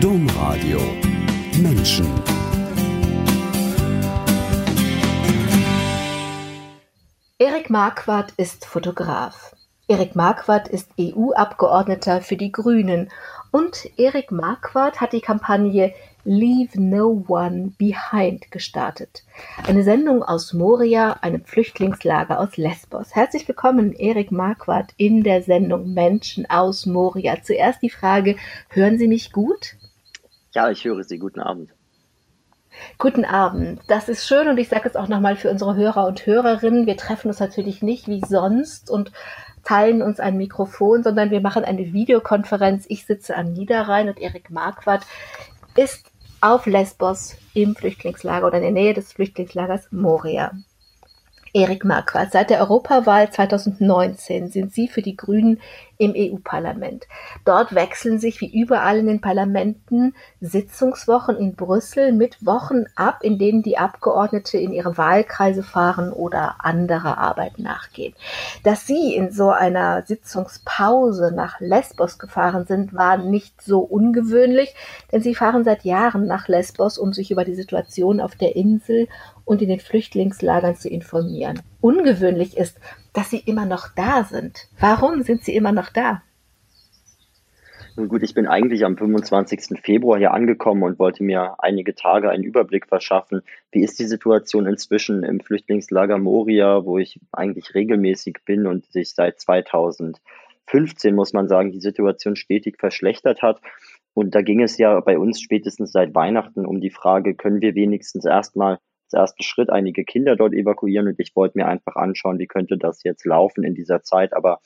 Domradio Menschen Erik Marquardt ist Fotograf. Erik Marquardt ist EU-Abgeordneter für die Grünen und Erik Marquardt hat die Kampagne Leave No One Behind gestartet. Eine Sendung aus Moria, einem Flüchtlingslager aus Lesbos. Herzlich willkommen, Erik Marquardt, in der Sendung Menschen aus Moria. Zuerst die Frage, hören Sie mich gut? Ja, ich höre Sie. Guten Abend. Guten Abend. Das ist schön und ich sage es auch nochmal für unsere Hörer und Hörerinnen. Wir treffen uns natürlich nicht wie sonst und teilen uns ein Mikrofon, sondern wir machen eine Videokonferenz. Ich sitze am Niederrhein und Erik Marquardt ist auf Lesbos im Flüchtlingslager oder in der Nähe des Flüchtlingslagers Moria. Erik Marquardt, seit der Europawahl 2019 sind Sie für die Grünen im EU-Parlament. Dort wechseln sich wie überall in den Parlamenten Sitzungswochen in Brüssel mit Wochen ab, in denen die Abgeordnete in ihre Wahlkreise fahren oder anderer Arbeit nachgehen. Dass Sie in so einer Sitzungspause nach Lesbos gefahren sind, war nicht so ungewöhnlich, denn Sie fahren seit Jahren nach Lesbos, um sich über die Situation auf der Insel und in den Flüchtlingslagern zu informieren. Ungewöhnlich ist, dass sie immer noch da sind. Warum sind sie immer noch da? Nun gut, ich bin eigentlich am 25. Februar hier angekommen und wollte mir einige Tage einen Überblick verschaffen. Wie ist die Situation inzwischen im Flüchtlingslager Moria, wo ich eigentlich regelmäßig bin und sich seit 2015, muss man sagen, die Situation stetig verschlechtert hat. Und da ging es ja bei uns spätestens seit Weihnachten um die Frage, können wir wenigstens erstmal ersten Schritt einige Kinder dort evakuieren und ich wollte mir einfach anschauen, wie könnte das jetzt laufen in dieser Zeit. Aber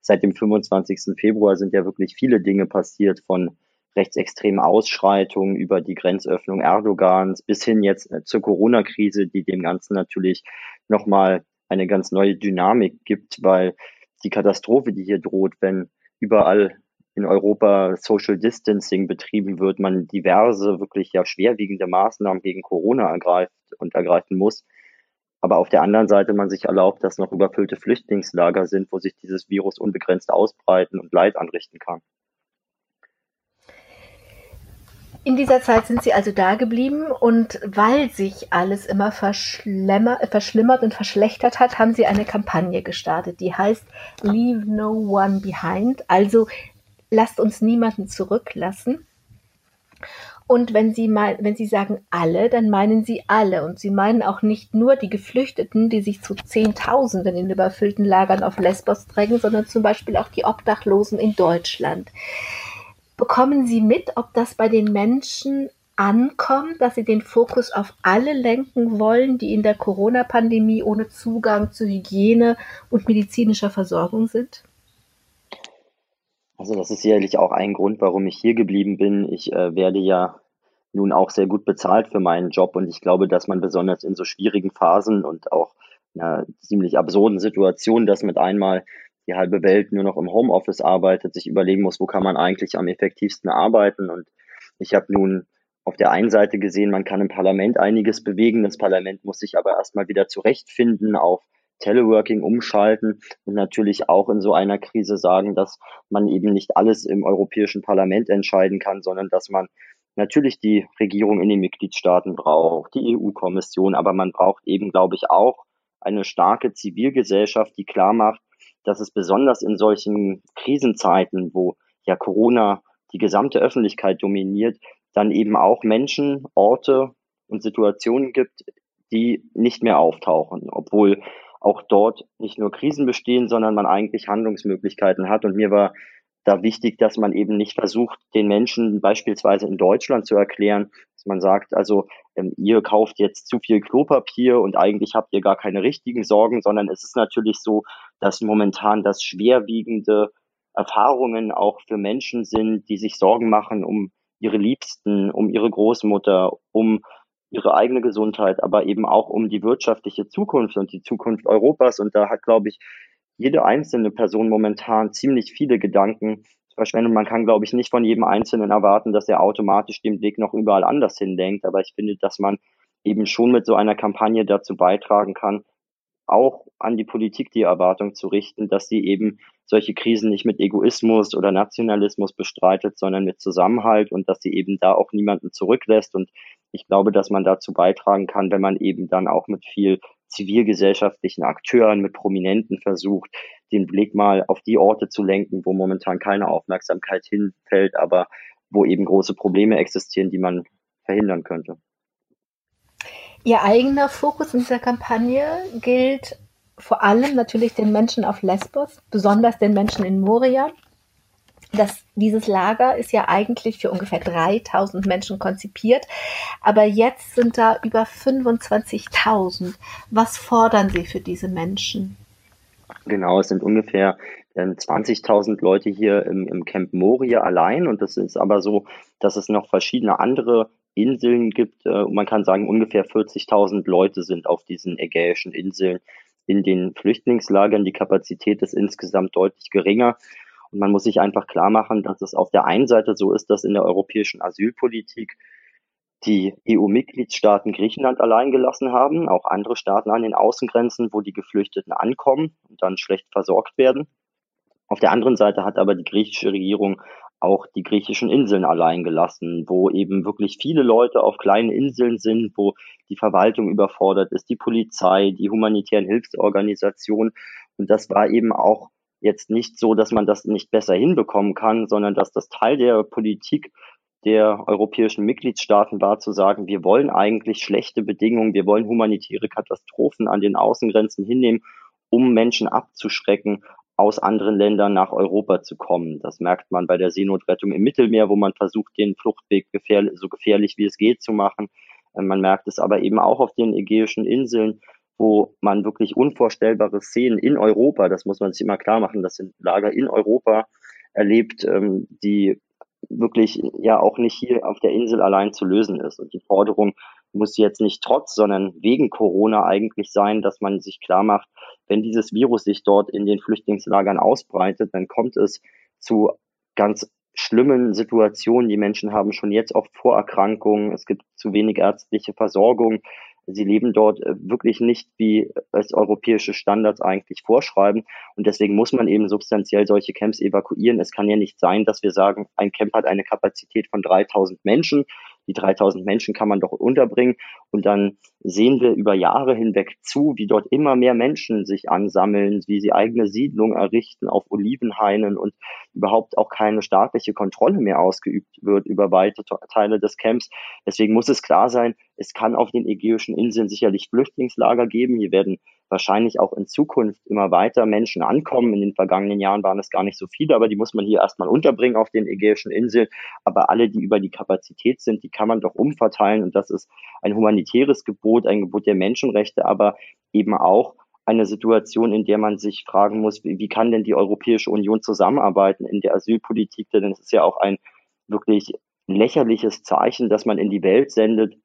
seit dem 25. Februar sind ja wirklich viele Dinge passiert von rechtsextremen Ausschreitungen über die Grenzöffnung Erdogans bis hin jetzt äh, zur Corona-Krise, die dem Ganzen natürlich nochmal eine ganz neue Dynamik gibt, weil die Katastrophe, die hier droht, wenn überall in Europa Social Distancing betrieben wird, man diverse wirklich ja schwerwiegende Maßnahmen gegen Corona ergreift und ergreifen muss. Aber auf der anderen Seite man sich erlaubt, dass noch überfüllte Flüchtlingslager sind, wo sich dieses Virus unbegrenzt ausbreiten und Leid anrichten kann. In dieser Zeit sind sie also da geblieben und weil sich alles immer verschlimmert und verschlechtert hat, haben sie eine Kampagne gestartet, die heißt Leave No One Behind, also lasst uns niemanden zurücklassen. Und wenn Sie mal, wenn Sie sagen alle, dann meinen Sie alle. Und Sie meinen auch nicht nur die Geflüchteten, die sich zu Zehntausenden in überfüllten Lagern auf Lesbos drängen, sondern zum Beispiel auch die Obdachlosen in Deutschland. Bekommen Sie mit, ob das bei den Menschen ankommt, dass sie den Fokus auf alle lenken wollen, die in der Corona-Pandemie ohne Zugang zu Hygiene und medizinischer Versorgung sind? Also das ist sicherlich auch ein Grund, warum ich hier geblieben bin. Ich äh, werde ja nun auch sehr gut bezahlt für meinen Job und ich glaube, dass man besonders in so schwierigen Phasen und auch einer ziemlich absurden Situation, dass mit einmal die halbe Welt nur noch im Homeoffice arbeitet, sich überlegen muss, wo kann man eigentlich am effektivsten arbeiten. Und ich habe nun auf der einen Seite gesehen, man kann im Parlament einiges bewegen. Das Parlament muss sich aber erstmal wieder zurechtfinden auf Teleworking umschalten und natürlich auch in so einer Krise sagen, dass man eben nicht alles im Europäischen Parlament entscheiden kann, sondern dass man natürlich die Regierung in den Mitgliedstaaten braucht, die EU-Kommission, aber man braucht eben, glaube ich, auch eine starke Zivilgesellschaft, die klar macht, dass es besonders in solchen Krisenzeiten, wo ja Corona die gesamte Öffentlichkeit dominiert, dann eben auch Menschen, Orte und Situationen gibt, die nicht mehr auftauchen, obwohl auch dort nicht nur Krisen bestehen, sondern man eigentlich Handlungsmöglichkeiten hat. Und mir war da wichtig, dass man eben nicht versucht, den Menschen beispielsweise in Deutschland zu erklären, dass man sagt, also ähm, ihr kauft jetzt zu viel Klopapier und eigentlich habt ihr gar keine richtigen Sorgen, sondern es ist natürlich so, dass momentan das schwerwiegende Erfahrungen auch für Menschen sind, die sich Sorgen machen um ihre Liebsten, um ihre Großmutter, um ihre eigene Gesundheit, aber eben auch um die wirtschaftliche Zukunft und die Zukunft Europas. Und da hat, glaube ich, jede einzelne Person momentan ziemlich viele Gedanken verschwendet. Man kann, glaube ich, nicht von jedem Einzelnen erwarten, dass er automatisch den Blick noch überall anders hindenkt. Aber ich finde, dass man eben schon mit so einer Kampagne dazu beitragen kann, auch an die Politik die Erwartung zu richten, dass sie eben solche Krisen nicht mit Egoismus oder Nationalismus bestreitet, sondern mit Zusammenhalt und dass sie eben da auch niemanden zurücklässt. Und ich glaube, dass man dazu beitragen kann, wenn man eben dann auch mit viel zivilgesellschaftlichen Akteuren, mit Prominenten versucht, den Blick mal auf die Orte zu lenken, wo momentan keine Aufmerksamkeit hinfällt, aber wo eben große Probleme existieren, die man verhindern könnte. Ihr eigener Fokus in dieser Kampagne gilt vor allem natürlich den Menschen auf Lesbos, besonders den Menschen in Moria. Das, dieses Lager ist ja eigentlich für ungefähr 3000 Menschen konzipiert, aber jetzt sind da über 25.000. Was fordern Sie für diese Menschen? Genau, es sind ungefähr ähm, 20.000 Leute hier im, im Camp Moria allein und das ist aber so, dass es noch verschiedene andere Inseln gibt. Äh, man kann sagen, ungefähr 40.000 Leute sind auf diesen ägäischen Inseln in den Flüchtlingslagern. Die Kapazität ist insgesamt deutlich geringer. Man muss sich einfach klar machen, dass es auf der einen Seite so ist, dass in der europäischen Asylpolitik die EU-Mitgliedstaaten Griechenland allein gelassen haben, auch andere Staaten an den Außengrenzen, wo die Geflüchteten ankommen und dann schlecht versorgt werden. Auf der anderen Seite hat aber die griechische Regierung auch die griechischen Inseln allein gelassen, wo eben wirklich viele Leute auf kleinen Inseln sind, wo die Verwaltung überfordert ist, die Polizei, die humanitären Hilfsorganisationen. Und das war eben auch jetzt nicht so, dass man das nicht besser hinbekommen kann, sondern dass das Teil der Politik der europäischen Mitgliedstaaten war, zu sagen, wir wollen eigentlich schlechte Bedingungen, wir wollen humanitäre Katastrophen an den Außengrenzen hinnehmen, um Menschen abzuschrecken, aus anderen Ländern nach Europa zu kommen. Das merkt man bei der Seenotrettung im Mittelmeer, wo man versucht, den Fluchtweg gefährlich, so gefährlich wie es geht zu machen. Äh, man merkt es aber eben auch auf den ägäischen Inseln, wo man wirklich unvorstellbare Szenen in Europa, das muss man sich immer klar machen, das sind Lager in Europa erlebt, ähm, die wirklich ja auch nicht hier auf der Insel allein zu lösen ist. Und die Forderung muss jetzt nicht trotz, sondern wegen Corona eigentlich sein, dass man sich klar macht, wenn dieses Virus sich dort in den Flüchtlingslagern ausbreitet, dann kommt es zu ganz schlimmen Situationen. Die Menschen haben schon jetzt oft Vorerkrankungen. Es gibt zu wenig ärztliche Versorgung. Sie leben dort äh, wirklich nicht, wie es europäische Standards eigentlich vorschreiben. Und deswegen muss man eben substanziell solche Camps evakuieren. Es kann ja nicht sein, dass wir sagen, ein Camp hat eine Kapazität von 3000 Menschen die 3000 Menschen kann man doch unterbringen. Und dann sehen wir über Jahre hinweg zu, wie dort immer mehr Menschen sich ansammeln, wie sie eigene Siedlungen errichten auf Olivenhainen und überhaupt auch keine staatliche Kontrolle mehr ausgeübt wird über weite Teile des Camps. Deswegen muss es klar sein, es kann auf den Ägäischen Inseln sicherlich Flüchtlingslager geben. Hier werden wahrscheinlich auch in Zukunft immer weiter Menschen ankommen. In den vergangenen Jahren waren es gar nicht so viele, aber die muss man hier erstmal unterbringen auf den Ägäischen Inseln. Aber alle, die über die Kapazität sind, die kann man doch umverteilen. Und das ist ein humanitäres Gebot, ein Gebot der Menschenrechte, aber eben auch eine Situation, in der man sich fragen muss, wie, wie kann denn die Europäische Union zusammenarbeiten in der Asylpolitik? Denn es ist ja auch ein wirklich lächerliches Zeichen, dass man in die Welt sendet,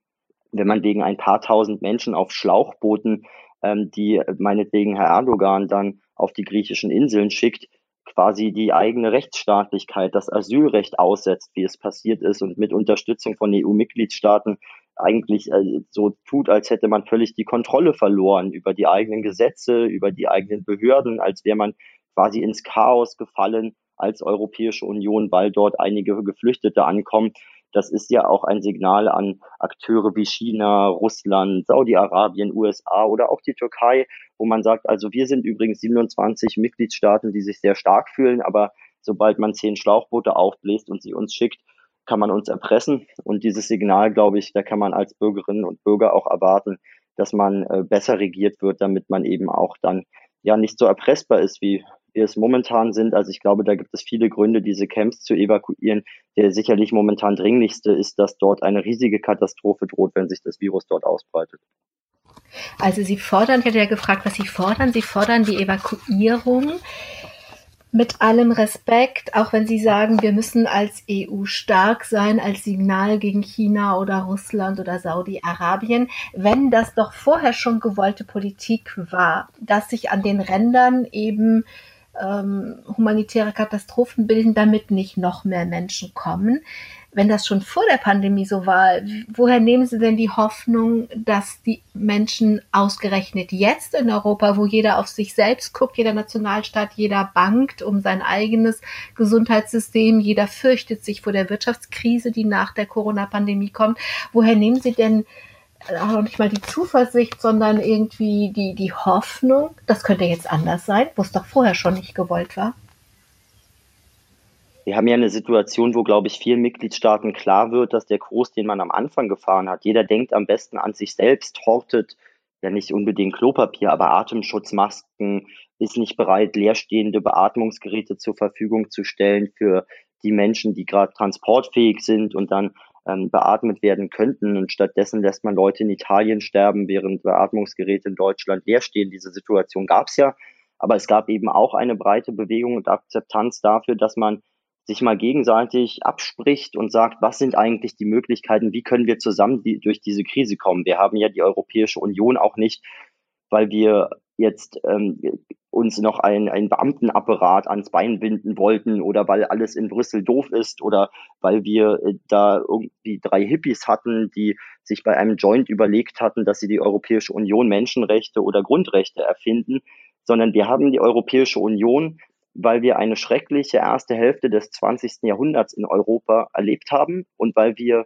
wenn man wegen ein paar tausend Menschen auf Schlauchbooten ähm, die meinetwegen Herr Erdogan dann auf die griechischen Inseln schickt, quasi die eigene Rechtsstaatlichkeit, das Asylrecht aussetzt, wie es passiert ist und mit Unterstützung von EU-Mitgliedstaaten eigentlich äh, so tut, als hätte man völlig die Kontrolle verloren über die eigenen Gesetze, über die eigenen Behörden, als wäre man quasi ins Chaos gefallen als Europäische Union, weil dort einige Geflüchtete ankommen. Das ist ja auch ein Signal an Akteure wie China, Russland, Saudi-Arabien, USA oder auch die Türkei, wo man sagt, also wir sind übrigens 27 Mitgliedstaaten, die sich sehr stark fühlen, aber sobald man zehn Schlauchboote aufbläst und sie uns schickt, kann man uns erpressen. Und dieses Signal, glaube ich, da kann man als Bürgerinnen und Bürger auch erwarten, dass man äh, besser regiert wird, damit man eben auch dann ja nicht so erpressbar ist wie wir es momentan sind. Also ich glaube, da gibt es viele Gründe, diese Camps zu evakuieren. Der sicherlich momentan dringlichste ist, dass dort eine riesige Katastrophe droht, wenn sich das Virus dort ausbreitet. Also Sie fordern, ich hatte ja gefragt, was Sie fordern. Sie fordern die Evakuierung mit allem Respekt, auch wenn Sie sagen, wir müssen als EU stark sein, als Signal gegen China oder Russland oder Saudi-Arabien, wenn das doch vorher schon gewollte Politik war, dass sich an den Rändern eben ähm, humanitäre Katastrophen bilden, damit nicht noch mehr Menschen kommen. Wenn das schon vor der Pandemie so war, woher nehmen Sie denn die Hoffnung, dass die Menschen ausgerechnet jetzt in Europa, wo jeder auf sich selbst guckt, jeder Nationalstaat, jeder bangt um sein eigenes Gesundheitssystem, jeder fürchtet sich vor der Wirtschaftskrise, die nach der Corona-Pandemie kommt, woher nehmen Sie denn auch nicht mal die Zuversicht, sondern irgendwie die, die Hoffnung, das könnte jetzt anders sein, wo es doch vorher schon nicht gewollt war? wir haben ja eine Situation, wo, glaube ich, vielen Mitgliedstaaten klar wird, dass der Kurs, den man am Anfang gefahren hat, jeder denkt am besten an sich selbst, hortet ja nicht unbedingt Klopapier, aber Atemschutzmasken, ist nicht bereit, leerstehende Beatmungsgeräte zur Verfügung zu stellen für die Menschen, die gerade transportfähig sind und dann ähm, beatmet werden könnten. Und stattdessen lässt man Leute in Italien sterben, während Beatmungsgeräte in Deutschland leer stehen. Diese Situation gab es ja. Aber es gab eben auch eine breite Bewegung und Akzeptanz dafür, dass man sich mal gegenseitig abspricht und sagt, was sind eigentlich die Möglichkeiten, wie können wir zusammen die, durch diese Krise kommen. Wir haben ja die Europäische Union auch nicht, weil wir jetzt ähm, uns noch ein, ein Beamtenapparat ans Bein binden wollten oder weil alles in Brüssel doof ist oder weil wir äh, da irgendwie drei Hippies hatten, die sich bei einem Joint überlegt hatten, dass sie die Europäische Union Menschenrechte oder Grundrechte erfinden, sondern wir haben die Europäische Union weil wir eine schreckliche erste Hälfte des 20. Jahrhunderts in Europa erlebt haben und weil wir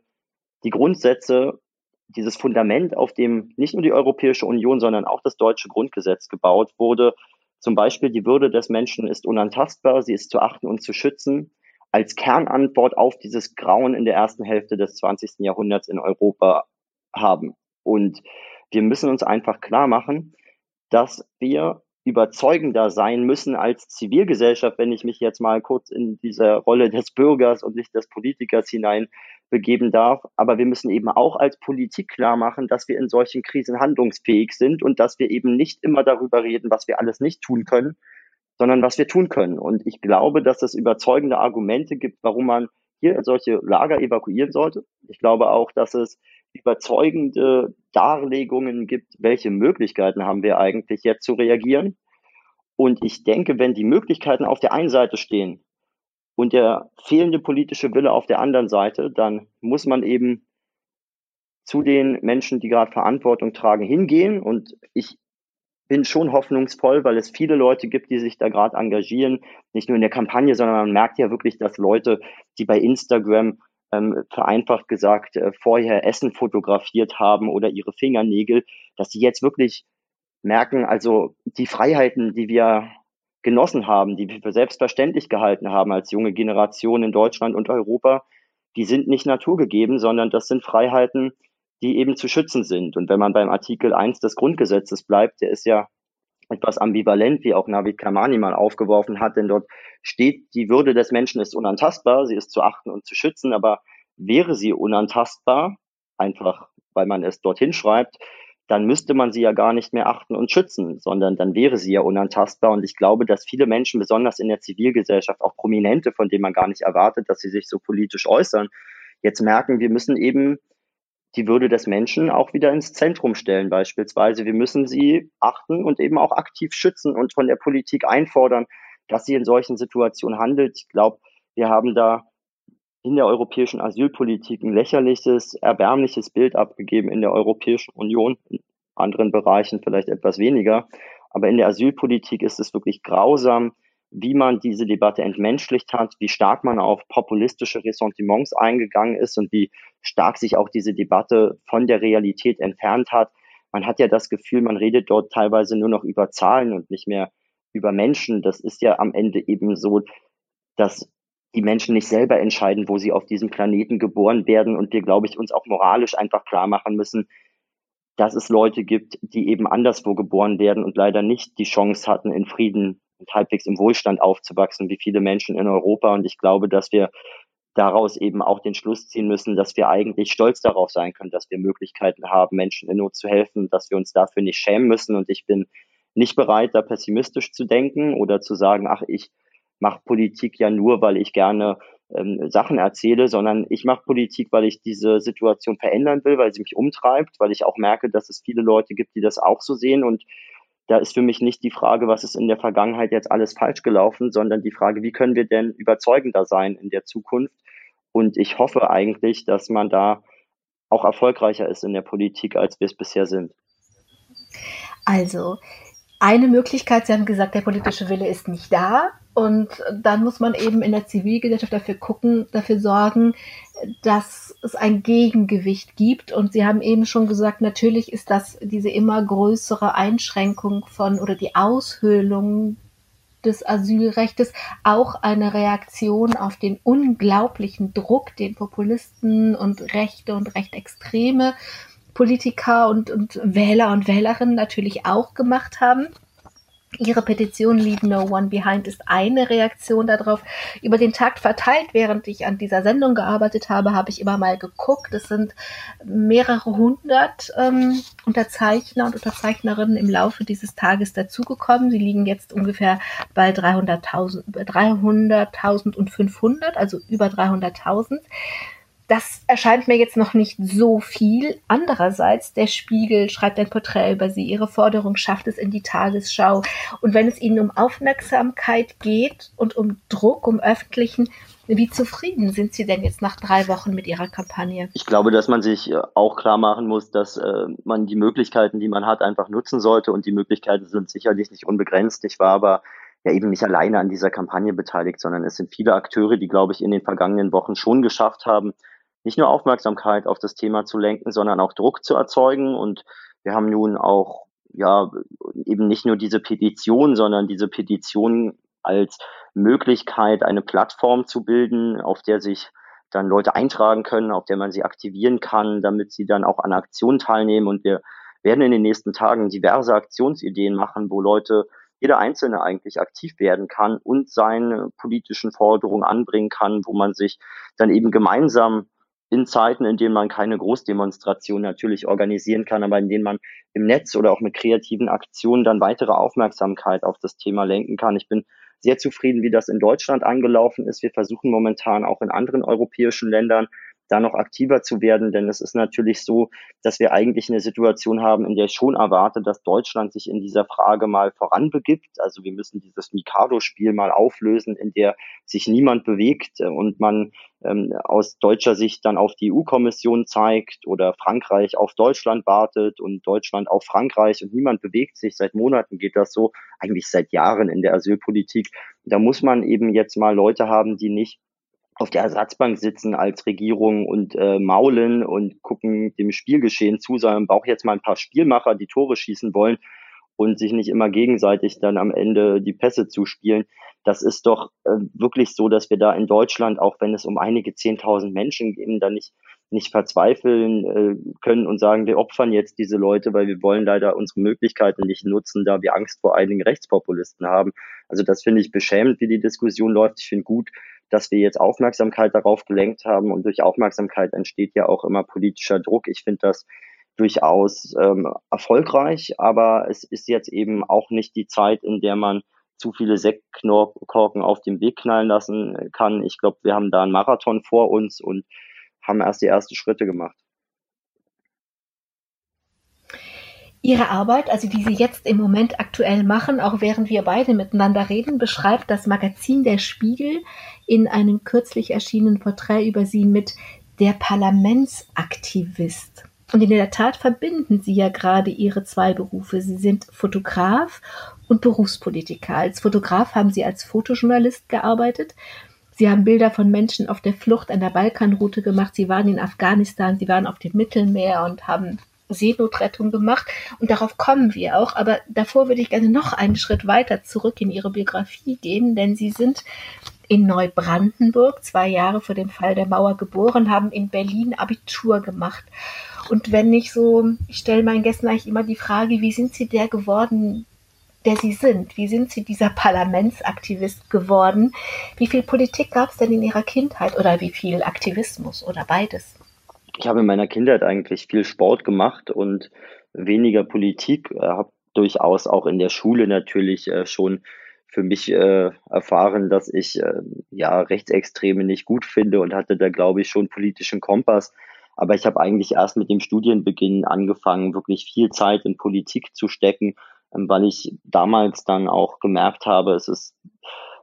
die Grundsätze, dieses Fundament, auf dem nicht nur die Europäische Union, sondern auch das deutsche Grundgesetz gebaut wurde, zum Beispiel die Würde des Menschen ist unantastbar, sie ist zu achten und zu schützen, als Kernantwort auf dieses Grauen in der ersten Hälfte des 20. Jahrhunderts in Europa haben. Und wir müssen uns einfach klar machen, dass wir überzeugender sein müssen als Zivilgesellschaft, wenn ich mich jetzt mal kurz in diese Rolle des Bürgers und nicht des Politikers hinein begeben darf. Aber wir müssen eben auch als Politik klar machen, dass wir in solchen Krisen handlungsfähig sind und dass wir eben nicht immer darüber reden, was wir alles nicht tun können, sondern was wir tun können. Und ich glaube, dass es überzeugende Argumente gibt, warum man hier solche Lager evakuieren sollte. Ich glaube auch, dass es überzeugende Darlegungen gibt, welche Möglichkeiten haben wir eigentlich jetzt zu reagieren. Und ich denke, wenn die Möglichkeiten auf der einen Seite stehen und der fehlende politische Wille auf der anderen Seite, dann muss man eben zu den Menschen, die gerade Verantwortung tragen, hingehen. Und ich bin schon hoffnungsvoll, weil es viele Leute gibt, die sich da gerade engagieren, nicht nur in der Kampagne, sondern man merkt ja wirklich, dass Leute, die bei Instagram ähm, vereinfacht gesagt äh, vorher Essen fotografiert haben oder ihre Fingernägel, dass sie jetzt wirklich merken, also die Freiheiten, die wir genossen haben, die wir für selbstverständlich gehalten haben als junge Generation in Deutschland und Europa, die sind nicht naturgegeben, sondern das sind Freiheiten, die eben zu schützen sind. Und wenn man beim Artikel 1 des Grundgesetzes bleibt, der ist ja etwas ambivalent, wie auch Navid Kamani mal aufgeworfen hat, denn dort steht, die Würde des Menschen ist unantastbar, sie ist zu achten und zu schützen, aber wäre sie unantastbar, einfach weil man es dorthin schreibt, dann müsste man sie ja gar nicht mehr achten und schützen, sondern dann wäre sie ja unantastbar. Und ich glaube, dass viele Menschen, besonders in der Zivilgesellschaft, auch Prominente, von denen man gar nicht erwartet, dass sie sich so politisch äußern, jetzt merken, wir müssen eben die Würde des Menschen auch wieder ins Zentrum stellen beispielsweise. Wir müssen sie achten und eben auch aktiv schützen und von der Politik einfordern, dass sie in solchen Situationen handelt. Ich glaube, wir haben da in der europäischen Asylpolitik ein lächerliches, erbärmliches Bild abgegeben in der Europäischen Union, in anderen Bereichen vielleicht etwas weniger. Aber in der Asylpolitik ist es wirklich grausam, wie man diese Debatte entmenschlicht hat, wie stark man auf populistische Ressentiments eingegangen ist und wie stark sich auch diese Debatte von der Realität entfernt hat. Man hat ja das Gefühl, man redet dort teilweise nur noch über Zahlen und nicht mehr über Menschen. Das ist ja am Ende eben so, dass die Menschen nicht selber entscheiden, wo sie auf diesem Planeten geboren werden und wir, glaube ich, uns auch moralisch einfach klar machen müssen, dass es Leute gibt, die eben anderswo geboren werden und leider nicht die Chance hatten, in Frieden und halbwegs im Wohlstand aufzuwachsen, wie viele Menschen in Europa. Und ich glaube, dass wir daraus eben auch den Schluss ziehen müssen, dass wir eigentlich stolz darauf sein können, dass wir Möglichkeiten haben, Menschen in Not zu helfen, dass wir uns dafür nicht schämen müssen. Und ich bin nicht bereit, da pessimistisch zu denken oder zu sagen, ach, ich mache Politik ja nur, weil ich gerne ähm, Sachen erzähle, sondern ich mache Politik, weil ich diese Situation verändern will, weil sie mich umtreibt, weil ich auch merke, dass es viele Leute gibt, die das auch so sehen und da ist für mich nicht die Frage, was ist in der Vergangenheit jetzt alles falsch gelaufen, sondern die Frage, wie können wir denn überzeugender sein in der Zukunft? Und ich hoffe eigentlich, dass man da auch erfolgreicher ist in der Politik, als wir es bisher sind. Also, eine Möglichkeit, Sie haben gesagt, der politische Wille ist nicht da. Und dann muss man eben in der Zivilgesellschaft dafür gucken, dafür sorgen, dass es ein Gegengewicht gibt. Und Sie haben eben schon gesagt, natürlich ist das diese immer größere Einschränkung von oder die Aushöhlung des Asylrechtes auch eine Reaktion auf den unglaublichen Druck, den Populisten und Rechte und Rechtextreme Politiker und, und Wähler und Wählerinnen natürlich auch gemacht haben. Ihre Petition Leave No One Behind ist eine Reaktion darauf. Über den Tag verteilt, während ich an dieser Sendung gearbeitet habe, habe ich immer mal geguckt. Es sind mehrere hundert ähm, Unterzeichner und Unterzeichnerinnen im Laufe dieses Tages dazugekommen. Sie liegen jetzt ungefähr bei 300.000 300.000 und 500, also über 300.000. Das erscheint mir jetzt noch nicht so viel. Andererseits, der Spiegel schreibt ein Porträt über sie. Ihre Forderung schafft es in die Tagesschau. Und wenn es ihnen um Aufmerksamkeit geht und um Druck, um öffentlichen, wie zufrieden sind Sie denn jetzt nach drei Wochen mit Ihrer Kampagne? Ich glaube, dass man sich äh, auch klar machen muss, dass äh, man die Möglichkeiten, die man hat, einfach nutzen sollte. Und die Möglichkeiten sind sicherlich nicht unbegrenzt. Ich war aber ja eben nicht alleine an dieser Kampagne beteiligt, sondern es sind viele Akteure, die, glaube ich, in den vergangenen Wochen schon geschafft haben, nicht nur Aufmerksamkeit auf das Thema zu lenken, sondern auch Druck zu erzeugen. Und wir haben nun auch ja eben nicht nur diese Petition, sondern diese Petition als Möglichkeit, eine Plattform zu bilden, auf der sich dann Leute eintragen können, auf der man sie aktivieren kann, damit sie dann auch an Aktionen teilnehmen. Und wir werden in den nächsten Tagen diverse Aktionsideen machen, wo Leute, jeder Einzelne eigentlich aktiv werden kann und seine politischen Forderungen anbringen kann, wo man sich dann eben gemeinsam in Zeiten, in denen man keine Großdemonstration natürlich organisieren kann, aber in denen man im Netz oder auch mit kreativen Aktionen dann weitere Aufmerksamkeit auf das Thema lenken kann. Ich bin sehr zufrieden, wie das in Deutschland angelaufen ist. Wir versuchen momentan auch in anderen europäischen Ländern da noch aktiver zu werden, denn es ist natürlich so, dass wir eigentlich eine Situation haben, in der ich schon erwarte, dass Deutschland sich in dieser Frage mal voranbegibt. Also wir müssen dieses Mikado-Spiel mal auflösen, in der sich niemand bewegt und man ähm, aus deutscher Sicht dann auf die EU-Kommission zeigt oder Frankreich auf Deutschland wartet und Deutschland auf Frankreich und niemand bewegt sich. Seit Monaten geht das so, eigentlich seit Jahren in der Asylpolitik. Da muss man eben jetzt mal Leute haben, die nicht auf der Ersatzbank sitzen als Regierung und äh, maulen und gucken dem Spielgeschehen zu, sondern braucht jetzt mal ein paar Spielmacher, die Tore schießen wollen und sich nicht immer gegenseitig dann am Ende die Pässe zuspielen. Das ist doch äh, wirklich so, dass wir da in Deutschland, auch wenn es um einige Zehntausend Menschen geht, da nicht, nicht verzweifeln äh, können und sagen, wir opfern jetzt diese Leute, weil wir wollen leider unsere Möglichkeiten nicht nutzen, da wir Angst vor einigen Rechtspopulisten haben. Also das finde ich beschämend, wie die Diskussion läuft. Ich finde gut, dass wir jetzt Aufmerksamkeit darauf gelenkt haben und durch Aufmerksamkeit entsteht ja auch immer politischer Druck. Ich finde das durchaus ähm, erfolgreich, aber es ist jetzt eben auch nicht die Zeit, in der man zu viele Sektkorken auf dem Weg knallen lassen kann. Ich glaube, wir haben da einen Marathon vor uns und haben erst die ersten Schritte gemacht. Ihre Arbeit, also die Sie jetzt im Moment aktuell machen, auch während wir beide miteinander reden, beschreibt das Magazin Der Spiegel in einem kürzlich erschienenen Porträt über Sie mit der Parlamentsaktivist. Und in der Tat verbinden Sie ja gerade Ihre zwei Berufe. Sie sind Fotograf und Berufspolitiker. Als Fotograf haben Sie als Fotojournalist gearbeitet. Sie haben Bilder von Menschen auf der Flucht an der Balkanroute gemacht. Sie waren in Afghanistan, Sie waren auf dem Mittelmeer und haben Seenotrettung gemacht und darauf kommen wir auch. Aber davor würde ich gerne noch einen Schritt weiter zurück in Ihre Biografie gehen, denn Sie sind in Neubrandenburg zwei Jahre vor dem Fall der Mauer geboren, haben in Berlin Abitur gemacht. Und wenn ich so, ich stelle meinen Gästen eigentlich immer die Frage, wie sind Sie der geworden, der Sie sind? Wie sind Sie dieser Parlamentsaktivist geworden? Wie viel Politik gab es denn in Ihrer Kindheit oder wie viel Aktivismus oder beides? Ich habe in meiner Kindheit eigentlich viel Sport gemacht und weniger Politik. Äh, habe durchaus auch in der Schule natürlich äh, schon für mich äh, erfahren, dass ich äh, ja Rechtsextreme nicht gut finde und hatte da glaube ich schon politischen Kompass. Aber ich habe eigentlich erst mit dem Studienbeginn angefangen, wirklich viel Zeit in Politik zu stecken, ähm, weil ich damals dann auch gemerkt habe, es ist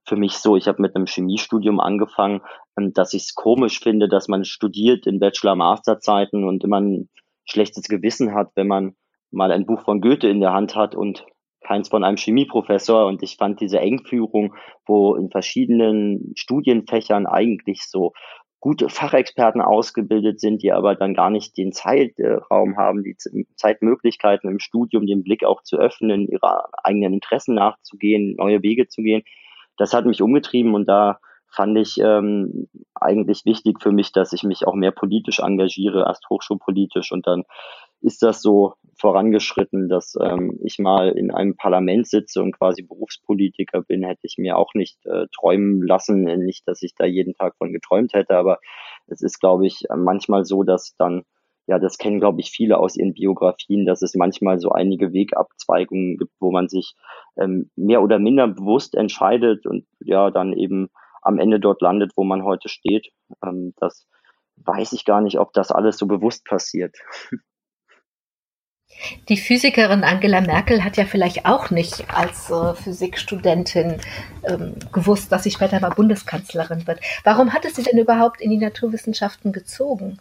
für mich so, ich habe mit einem Chemiestudium angefangen, ähm, dass ich es komisch finde, dass man studiert in Bachelor-Master-Zeiten und immer ein schlechtes Gewissen hat, wenn man mal ein Buch von Goethe in der Hand hat und keins von einem Chemieprofessor. Und ich fand diese Engführung, wo in verschiedenen Studienfächern eigentlich so gute Fachexperten ausgebildet sind, die aber dann gar nicht den Zeitraum haben, die Zeitmöglichkeiten im Studium, den Blick auch zu öffnen, ihre eigenen Interessen nachzugehen, neue Wege zu gehen. Das hat mich umgetrieben und da fand ich ähm, eigentlich wichtig für mich, dass ich mich auch mehr politisch engagiere, erst hochschulpolitisch und dann ist das so vorangeschritten, dass ähm, ich mal in einem Parlament sitze und quasi Berufspolitiker bin, hätte ich mir auch nicht äh, träumen lassen. Nicht, dass ich da jeden Tag von geträumt hätte, aber es ist, glaube ich, manchmal so, dass dann, ja, das kennen, glaube ich, viele aus ihren Biografien, dass es manchmal so einige Wegabzweigungen gibt, wo man sich ähm, mehr oder minder bewusst entscheidet und ja, dann eben am Ende dort landet, wo man heute steht. Ähm, das weiß ich gar nicht, ob das alles so bewusst passiert. Die Physikerin Angela Merkel hat ja vielleicht auch nicht als äh, Physikstudentin ähm, gewusst, dass sie später mal Bundeskanzlerin wird. Warum hat es sie denn überhaupt in die Naturwissenschaften gezogen?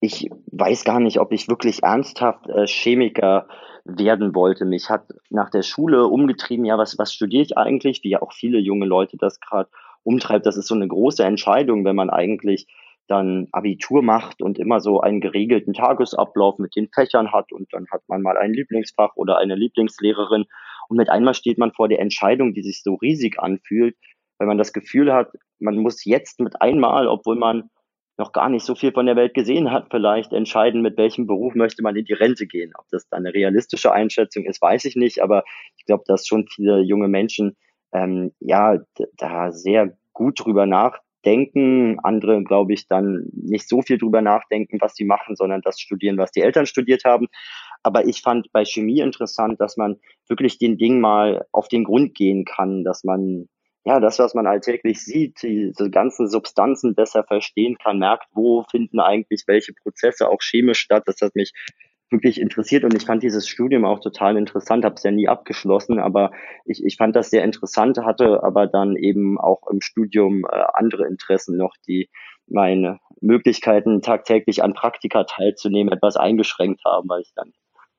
Ich weiß gar nicht, ob ich wirklich ernsthaft äh, Chemiker werden wollte. Mich hat nach der Schule umgetrieben, ja, was, was studiere ich eigentlich, wie ja auch viele junge Leute das gerade umtreibt. Das ist so eine große Entscheidung, wenn man eigentlich dann Abitur macht und immer so einen geregelten Tagesablauf mit den Fächern hat und dann hat man mal ein Lieblingsfach oder eine Lieblingslehrerin und mit einmal steht man vor der Entscheidung, die sich so riesig anfühlt, weil man das Gefühl hat, man muss jetzt mit einmal, obwohl man noch gar nicht so viel von der Welt gesehen hat, vielleicht entscheiden, mit welchem Beruf möchte man in die Rente gehen. Ob das dann eine realistische Einschätzung ist, weiß ich nicht, aber ich glaube, dass schon viele junge Menschen ähm, ja da sehr gut drüber nach denken, andere, glaube ich, dann nicht so viel drüber nachdenken, was sie machen, sondern das studieren, was die Eltern studiert haben. Aber ich fand bei Chemie interessant, dass man wirklich den Ding mal auf den Grund gehen kann, dass man ja, das, was man alltäglich sieht, diese ganzen Substanzen besser verstehen kann, merkt, wo finden eigentlich welche Prozesse auch chemisch statt. Das hat mich wirklich interessiert und ich fand dieses Studium auch total interessant, habe es ja nie abgeschlossen, aber ich, ich fand das sehr interessant, hatte aber dann eben auch im Studium äh, andere Interessen noch, die meine Möglichkeiten tagtäglich an Praktika teilzunehmen etwas eingeschränkt haben, weil ich dann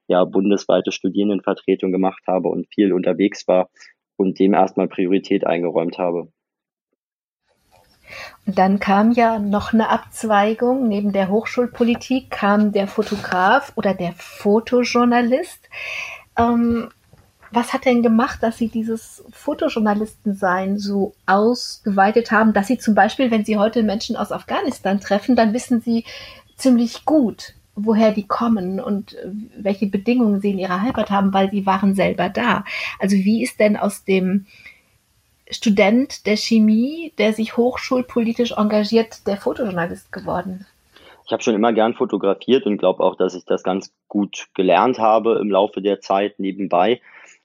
ja bundesweite Studierendenvertretung gemacht habe und viel unterwegs war und dem erstmal Priorität eingeräumt habe. Und dann kam ja noch eine Abzweigung. Neben der Hochschulpolitik kam der Fotograf oder der Fotojournalist. Ähm, was hat denn gemacht, dass Sie dieses Fotojournalistensein so ausgeweitet haben, dass Sie zum Beispiel, wenn Sie heute Menschen aus Afghanistan treffen, dann wissen Sie ziemlich gut, woher die kommen und welche Bedingungen sie in ihrer Heimat haben, weil sie waren selber da. Also wie ist denn aus dem Student der Chemie, der sich hochschulpolitisch engagiert, der Fotojournalist geworden? Ich habe schon immer gern fotografiert und glaube auch, dass ich das ganz gut gelernt habe im Laufe der Zeit nebenbei.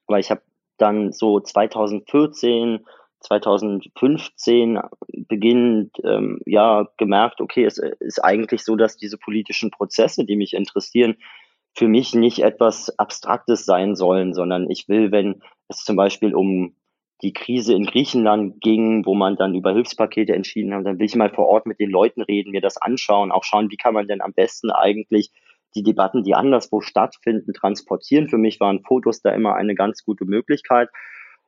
Aber ich habe dann so 2014, 2015 beginnend ähm, ja gemerkt, okay, es ist eigentlich so, dass diese politischen Prozesse, die mich interessieren, für mich nicht etwas Abstraktes sein sollen, sondern ich will, wenn es zum Beispiel um die Krise in Griechenland ging, wo man dann über Hilfspakete entschieden hat, dann will ich mal vor Ort mit den Leuten reden, mir das anschauen, auch schauen, wie kann man denn am besten eigentlich die Debatten, die anderswo stattfinden, transportieren. Für mich waren Fotos da immer eine ganz gute Möglichkeit.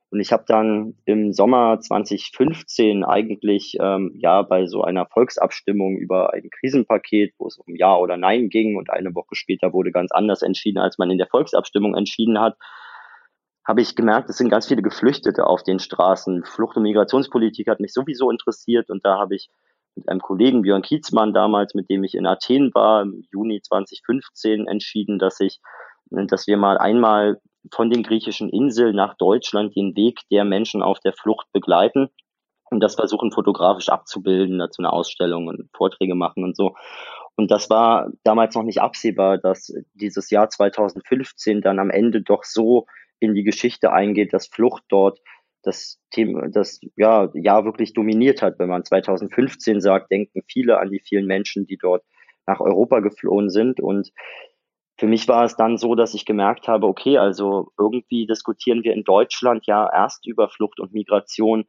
Und ich habe dann im Sommer 2015 eigentlich ähm, ja bei so einer Volksabstimmung über ein Krisenpaket, wo es um Ja oder Nein ging und eine Woche später wurde ganz anders entschieden, als man in der Volksabstimmung entschieden hat, habe ich gemerkt, es sind ganz viele Geflüchtete auf den Straßen. Flucht- und Migrationspolitik hat mich sowieso interessiert und da habe ich mit einem Kollegen, Björn Kietzmann damals, mit dem ich in Athen war, im Juni 2015 entschieden, dass ich, dass wir mal einmal von den griechischen Inseln nach Deutschland den Weg der Menschen auf der Flucht begleiten und das versuchen fotografisch abzubilden, dazu eine Ausstellung und Vorträge machen und so. Und das war damals noch nicht absehbar, dass dieses Jahr 2015 dann am Ende doch so in die Geschichte eingeht, dass Flucht dort das Thema, das ja, ja wirklich dominiert hat. Wenn man 2015 sagt, denken viele an die vielen Menschen, die dort nach Europa geflohen sind. Und für mich war es dann so, dass ich gemerkt habe, okay, also irgendwie diskutieren wir in Deutschland ja erst über Flucht und Migration,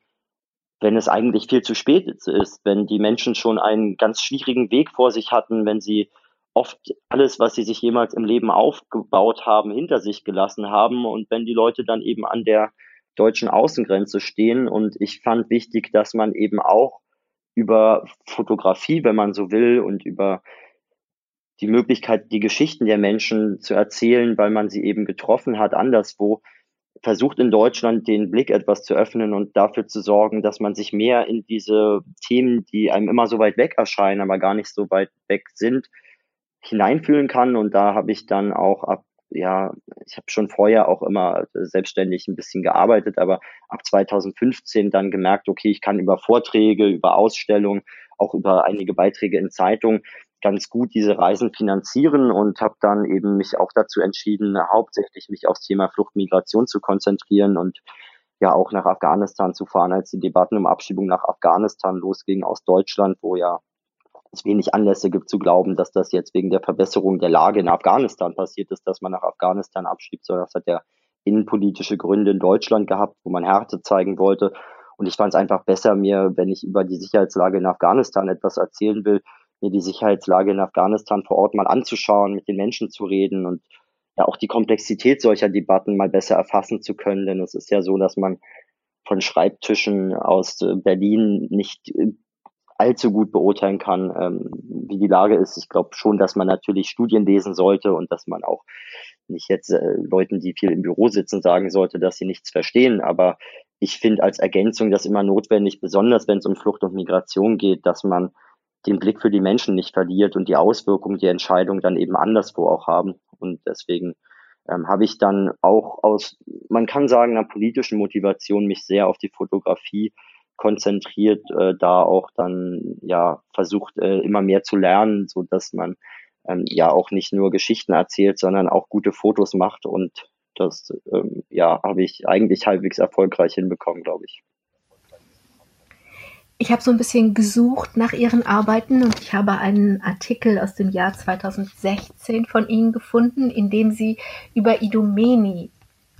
wenn es eigentlich viel zu spät ist, wenn die Menschen schon einen ganz schwierigen Weg vor sich hatten, wenn sie oft alles, was sie sich jemals im Leben aufgebaut haben, hinter sich gelassen haben und wenn die Leute dann eben an der deutschen Außengrenze stehen. Und ich fand wichtig, dass man eben auch über Fotografie, wenn man so will, und über die Möglichkeit, die Geschichten der Menschen zu erzählen, weil man sie eben getroffen hat, anderswo, versucht in Deutschland den Blick etwas zu öffnen und dafür zu sorgen, dass man sich mehr in diese Themen, die einem immer so weit weg erscheinen, aber gar nicht so weit weg sind, hineinfühlen kann. Und da habe ich dann auch ab, ja, ich habe schon vorher auch immer selbstständig ein bisschen gearbeitet, aber ab 2015 dann gemerkt, okay, ich kann über Vorträge, über Ausstellungen, auch über einige Beiträge in Zeitungen ganz gut diese Reisen finanzieren und habe dann eben mich auch dazu entschieden, hauptsächlich mich aufs Thema Fluchtmigration zu konzentrieren und ja auch nach Afghanistan zu fahren, als die Debatten um Abschiebung nach Afghanistan losgingen aus Deutschland, wo ja es wenig Anlässe gibt zu glauben, dass das jetzt wegen der Verbesserung der Lage in Afghanistan passiert ist, dass man nach Afghanistan abschiebt, sondern das hat ja innenpolitische Gründe in Deutschland gehabt, wo man Härte zeigen wollte. Und ich fand es einfach besser, mir, wenn ich über die Sicherheitslage in Afghanistan etwas erzählen will, mir die Sicherheitslage in Afghanistan vor Ort mal anzuschauen, mit den Menschen zu reden und ja auch die Komplexität solcher Debatten mal besser erfassen zu können. Denn es ist ja so, dass man von Schreibtischen aus äh, Berlin nicht äh, allzu gut beurteilen kann, ähm, wie die Lage ist. Ich glaube schon, dass man natürlich Studien lesen sollte und dass man auch nicht jetzt äh, Leuten, die viel im Büro sitzen, sagen sollte, dass sie nichts verstehen. Aber ich finde als Ergänzung das immer notwendig, besonders wenn es um Flucht und Migration geht, dass man den Blick für die Menschen nicht verliert und die Auswirkungen die Entscheidung dann eben anderswo auch haben. Und deswegen ähm, habe ich dann auch aus, man kann sagen, einer politischen Motivation mich sehr auf die Fotografie konzentriert, äh, da auch dann ja versucht äh, immer mehr zu lernen, so dass man ähm, ja auch nicht nur Geschichten erzählt, sondern auch gute Fotos macht und das ähm, ja habe ich eigentlich halbwegs erfolgreich hinbekommen, glaube ich. Ich habe so ein bisschen gesucht nach Ihren Arbeiten und ich habe einen Artikel aus dem Jahr 2016 von Ihnen gefunden, in dem Sie über Idomeni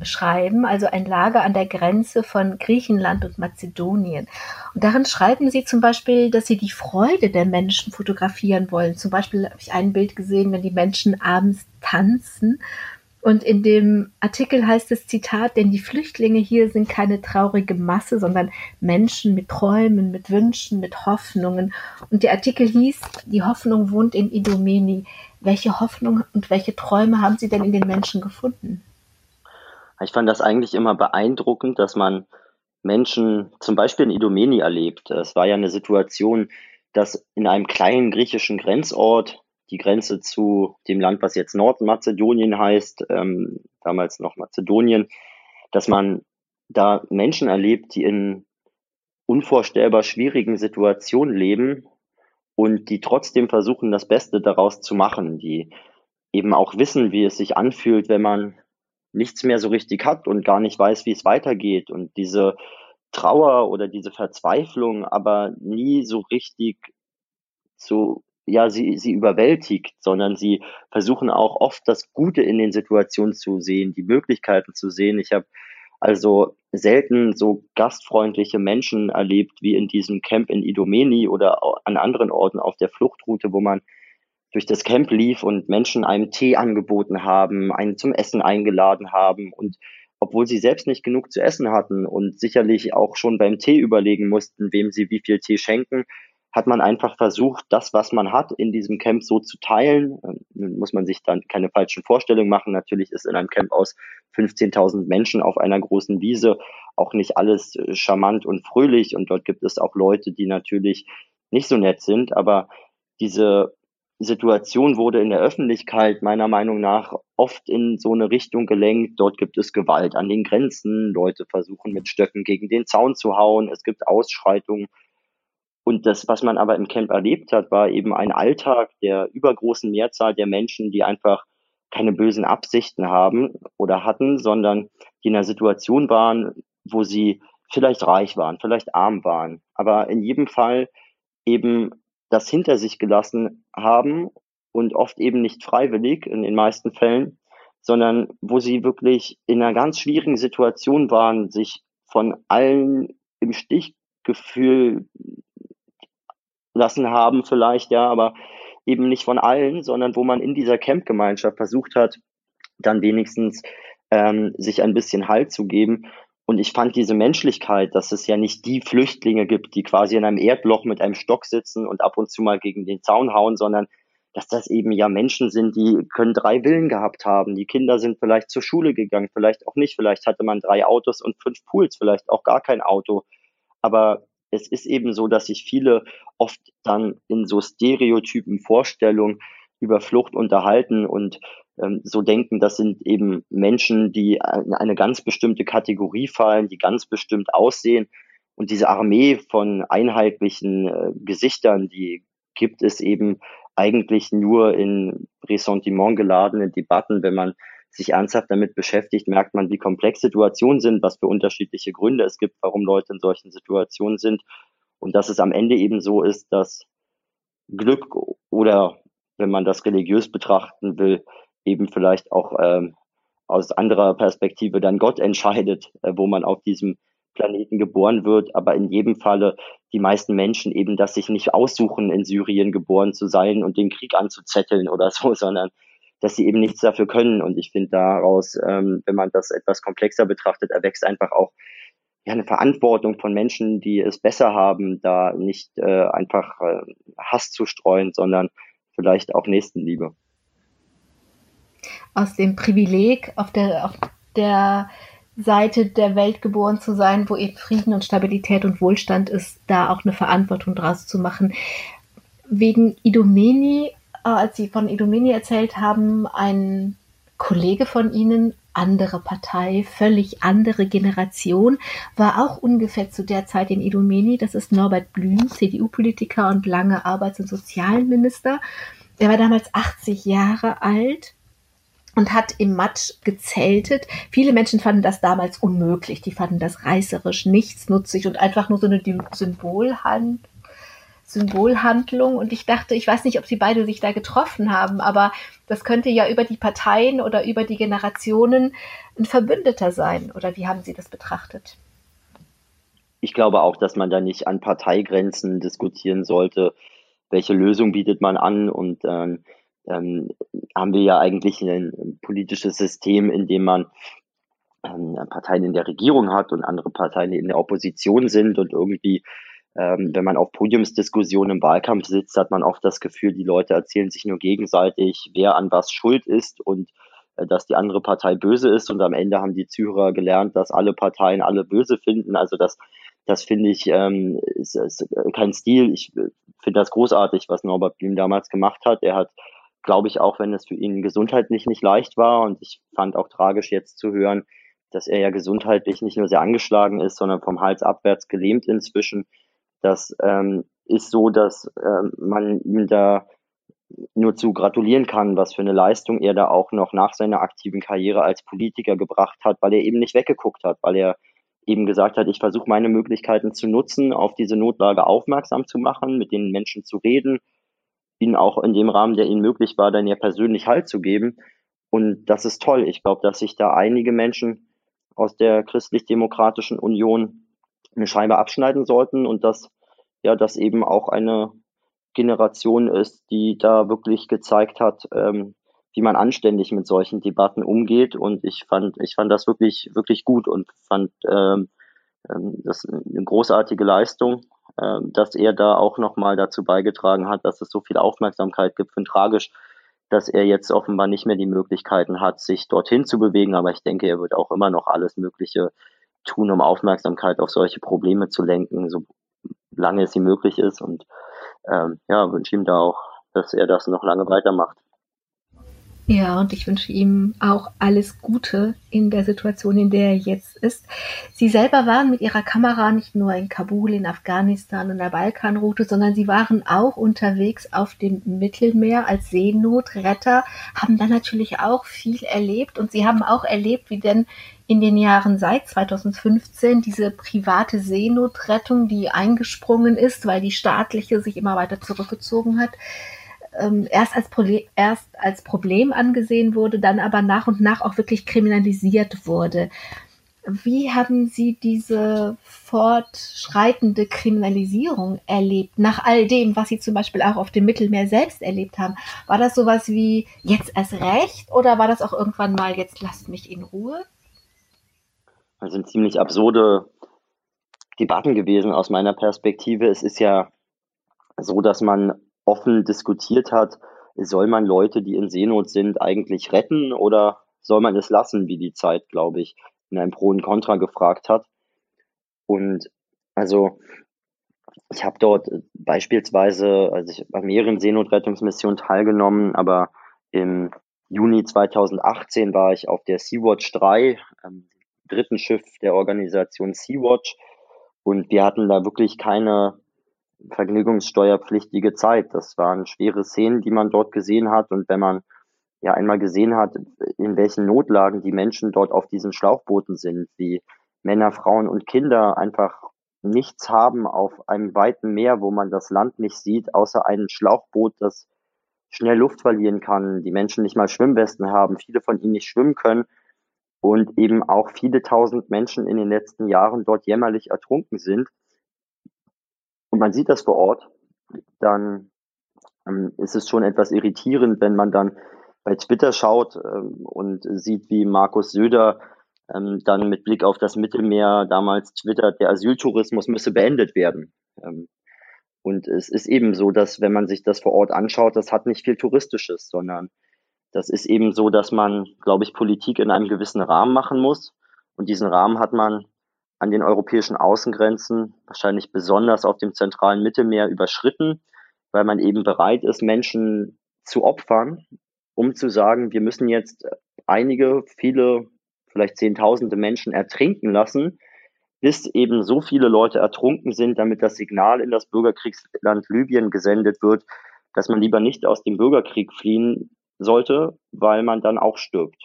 schreiben, also ein Lager an der Grenze von Griechenland und Mazedonien. Und darin schreiben sie zum Beispiel, dass sie die Freude der Menschen fotografieren wollen. Zum Beispiel habe ich ein Bild gesehen, wenn die Menschen abends tanzen. Und in dem Artikel heißt es Zitat, denn die Flüchtlinge hier sind keine traurige Masse, sondern Menschen mit Träumen, mit Wünschen, mit Hoffnungen. Und der Artikel hieß, die Hoffnung wohnt in Idomeni. Welche Hoffnung und welche Träume haben Sie denn in den Menschen gefunden? Ich fand das eigentlich immer beeindruckend, dass man Menschen zum Beispiel in Idomeni erlebt. Es war ja eine Situation, dass in einem kleinen griechischen Grenzort die Grenze zu dem Land, was jetzt Nordmazedonien heißt, ähm, damals noch Mazedonien, dass man da Menschen erlebt, die in unvorstellbar schwierigen Situationen leben und die trotzdem versuchen, das Beste daraus zu machen, die eben auch wissen, wie es sich anfühlt, wenn man nichts mehr so richtig hat und gar nicht weiß, wie es weitergeht und diese Trauer oder diese Verzweiflung aber nie so richtig so, ja, sie, sie überwältigt, sondern sie versuchen auch oft das Gute in den Situationen zu sehen, die Möglichkeiten zu sehen. Ich habe also selten so gastfreundliche Menschen erlebt wie in diesem Camp in Idomeni oder an anderen Orten auf der Fluchtroute, wo man durch das Camp lief und Menschen einem Tee angeboten haben, einen zum Essen eingeladen haben und obwohl sie selbst nicht genug zu essen hatten und sicherlich auch schon beim Tee überlegen mussten, wem sie wie viel Tee schenken, hat man einfach versucht, das, was man hat, in diesem Camp so zu teilen. Nun muss man sich dann keine falschen Vorstellungen machen. Natürlich ist in einem Camp aus 15.000 Menschen auf einer großen Wiese auch nicht alles äh, charmant und fröhlich und dort gibt es auch Leute, die natürlich nicht so nett sind, aber diese Situation wurde in der Öffentlichkeit meiner Meinung nach oft in so eine Richtung gelenkt. Dort gibt es Gewalt an den Grenzen. Leute versuchen mit Stöcken gegen den Zaun zu hauen. Es gibt Ausschreitungen. Und das, was man aber im Camp erlebt hat, war eben ein Alltag der übergroßen Mehrzahl der Menschen, die einfach keine bösen Absichten haben oder hatten, sondern die in einer Situation waren, wo sie vielleicht reich waren, vielleicht arm waren, aber in jedem Fall eben das hinter sich gelassen haben und oft eben nicht freiwillig in den meisten Fällen, sondern wo sie wirklich in einer ganz schwierigen Situation waren, sich von allen im Stich gefühlt lassen haben vielleicht, ja, aber eben nicht von allen, sondern wo man in dieser Campgemeinschaft versucht hat, dann wenigstens ähm, sich ein bisschen Halt zu geben. Und ich fand diese Menschlichkeit, dass es ja nicht die Flüchtlinge gibt, die quasi in einem Erdloch mit einem Stock sitzen und ab und zu mal gegen den Zaun hauen, sondern dass das eben ja Menschen sind, die können drei Willen gehabt haben. Die Kinder sind vielleicht zur Schule gegangen, vielleicht auch nicht. Vielleicht hatte man drei Autos und fünf Pools, vielleicht auch gar kein Auto. Aber es ist eben so, dass sich viele oft dann in so Stereotypen Vorstellungen über Flucht unterhalten und ähm, so denken, das sind eben Menschen, die in eine ganz bestimmte Kategorie fallen, die ganz bestimmt aussehen. Und diese Armee von einheitlichen äh, Gesichtern, die gibt es eben eigentlich nur in Ressentiment geladene Debatten. Wenn man sich ernsthaft damit beschäftigt, merkt man, wie komplex Situationen sind, was für unterschiedliche Gründe es gibt, warum Leute in solchen Situationen sind. Und dass es am Ende eben so ist, dass Glück oder, wenn man das religiös betrachten will, eben vielleicht auch ähm, aus anderer Perspektive dann Gott entscheidet, äh, wo man auf diesem Planeten geboren wird, aber in jedem Falle die meisten Menschen eben das sich nicht aussuchen, in Syrien geboren zu sein und den Krieg anzuzetteln oder so, sondern dass sie eben nichts dafür können. Und ich finde daraus, ähm, wenn man das etwas komplexer betrachtet, erwächst einfach auch ja, eine Verantwortung von Menschen, die es besser haben, da nicht äh, einfach äh, Hass zu streuen, sondern vielleicht auch Nächstenliebe. Aus dem Privileg auf der, auf der Seite der Welt geboren zu sein, wo eben Frieden und Stabilität und Wohlstand ist, da auch eine Verantwortung draus zu machen. Wegen Idomeni, als Sie von Idomeni erzählt haben, ein Kollege von Ihnen, andere Partei, völlig andere Generation, war auch ungefähr zu der Zeit in Idomeni. Das ist Norbert Blüm, CDU-Politiker und lange Arbeits- und Sozialminister. Er war damals 80 Jahre alt und hat im Matsch gezeltet. Viele Menschen fanden das damals unmöglich. Die fanden das reißerisch, nichtsnutzig und einfach nur so eine Symbolhand, Symbolhandlung. Und ich dachte, ich weiß nicht, ob sie beide sich da getroffen haben, aber das könnte ja über die Parteien oder über die Generationen ein Verbündeter sein. Oder wie haben Sie das betrachtet? Ich glaube auch, dass man da nicht an Parteigrenzen diskutieren sollte. Welche Lösung bietet man an und ähm, ähm, haben wir ja eigentlich ein politisches System, in dem man ähm, Parteien in der Regierung hat und andere Parteien in der Opposition sind und irgendwie ähm, wenn man auf Podiumsdiskussionen im Wahlkampf sitzt, hat man oft das Gefühl, die Leute erzählen sich nur gegenseitig, wer an was schuld ist und äh, dass die andere Partei böse ist. Und am Ende haben die Zürer gelernt, dass alle Parteien alle böse finden. Also das, das finde ich ähm, ist, ist kein Stil. Ich äh, finde das großartig, was Norbert Blüm damals gemacht hat. Er hat glaube ich, auch wenn es für ihn gesundheitlich nicht leicht war. Und ich fand auch tragisch jetzt zu hören, dass er ja gesundheitlich nicht nur sehr angeschlagen ist, sondern vom Hals abwärts gelähmt inzwischen. Das ähm, ist so, dass ähm, man ihm da nur zu gratulieren kann, was für eine Leistung er da auch noch nach seiner aktiven Karriere als Politiker gebracht hat, weil er eben nicht weggeguckt hat, weil er eben gesagt hat, ich versuche meine Möglichkeiten zu nutzen, auf diese Notlage aufmerksam zu machen, mit den Menschen zu reden, ihnen auch in dem Rahmen, der ihnen möglich war, dann ja persönlich Halt zu geben. Und das ist toll. Ich glaube, dass sich da einige Menschen aus der christlich-demokratischen Union eine Scheibe abschneiden sollten und dass ja das eben auch eine Generation ist, die da wirklich gezeigt hat, ähm, wie man anständig mit solchen Debatten umgeht. Und ich fand, ich fand das wirklich, wirklich gut und fand ähm, ähm das eine großartige Leistung äh, dass er da auch nochmal dazu beigetragen hat, dass es so viel Aufmerksamkeit gibt. Und tragisch, dass er jetzt offenbar nicht mehr die Möglichkeiten hat, sich dorthin zu bewegen. Aber ich denke, er wird auch immer noch alles Mögliche tun, um Aufmerksamkeit auf solche Probleme zu lenken, solange es ihm möglich ist. Und ähm, ja, wünsche ihm da auch, dass er das noch lange weitermacht. Ja, und ich wünsche ihm auch alles Gute in der Situation, in der er jetzt ist. Sie selber waren mit ihrer Kamera nicht nur in Kabul, in Afghanistan und der Balkanroute, sondern sie waren auch unterwegs auf dem Mittelmeer als Seenotretter, haben dann natürlich auch viel erlebt und sie haben auch erlebt, wie denn in den Jahren seit 2015 diese private Seenotrettung, die eingesprungen ist, weil die staatliche sich immer weiter zurückgezogen hat, ähm, erst, als erst als Problem angesehen wurde, dann aber nach und nach auch wirklich kriminalisiert wurde. Wie haben Sie diese fortschreitende Kriminalisierung erlebt, nach all dem, was Sie zum Beispiel auch auf dem Mittelmeer selbst erlebt haben? War das sowas wie jetzt erst recht oder war das auch irgendwann mal jetzt lasst mich in Ruhe? Das sind ziemlich absurde Debatten gewesen aus meiner Perspektive. Es ist ja so, dass man offen diskutiert hat, soll man Leute, die in Seenot sind, eigentlich retten oder soll man es lassen, wie die Zeit, glaube ich, in einem Pro und Contra gefragt hat. Und also ich habe dort beispielsweise, also ich habe an mehreren Seenotrettungsmissionen teilgenommen, aber im Juni 2018 war ich auf der Sea-Watch 3, ähm, dritten Schiff der Organisation Sea-Watch. Und wir hatten da wirklich keine vergnügungssteuerpflichtige Zeit. Das waren schwere Szenen, die man dort gesehen hat. Und wenn man ja einmal gesehen hat, in welchen Notlagen die Menschen dort auf diesen Schlauchbooten sind, wie Männer, Frauen und Kinder einfach nichts haben auf einem weiten Meer, wo man das Land nicht sieht, außer ein Schlauchboot, das schnell Luft verlieren kann, die Menschen nicht mal Schwimmwesten haben, viele von ihnen nicht schwimmen können und eben auch viele tausend Menschen in den letzten Jahren dort jämmerlich ertrunken sind. Und man sieht das vor Ort, dann ähm, ist es schon etwas irritierend, wenn man dann bei Twitter schaut ähm, und sieht, wie Markus Söder ähm, dann mit Blick auf das Mittelmeer damals twittert, der Asyltourismus müsse beendet werden. Ähm, und es ist eben so, dass wenn man sich das vor Ort anschaut, das hat nicht viel Touristisches, sondern das ist eben so, dass man, glaube ich, Politik in einem gewissen Rahmen machen muss. Und diesen Rahmen hat man an den europäischen Außengrenzen, wahrscheinlich besonders auf dem zentralen Mittelmeer, überschritten, weil man eben bereit ist, Menschen zu opfern, um zu sagen, wir müssen jetzt einige, viele, vielleicht Zehntausende Menschen ertrinken lassen, bis eben so viele Leute ertrunken sind, damit das Signal in das Bürgerkriegsland Libyen gesendet wird, dass man lieber nicht aus dem Bürgerkrieg fliehen sollte, weil man dann auch stirbt.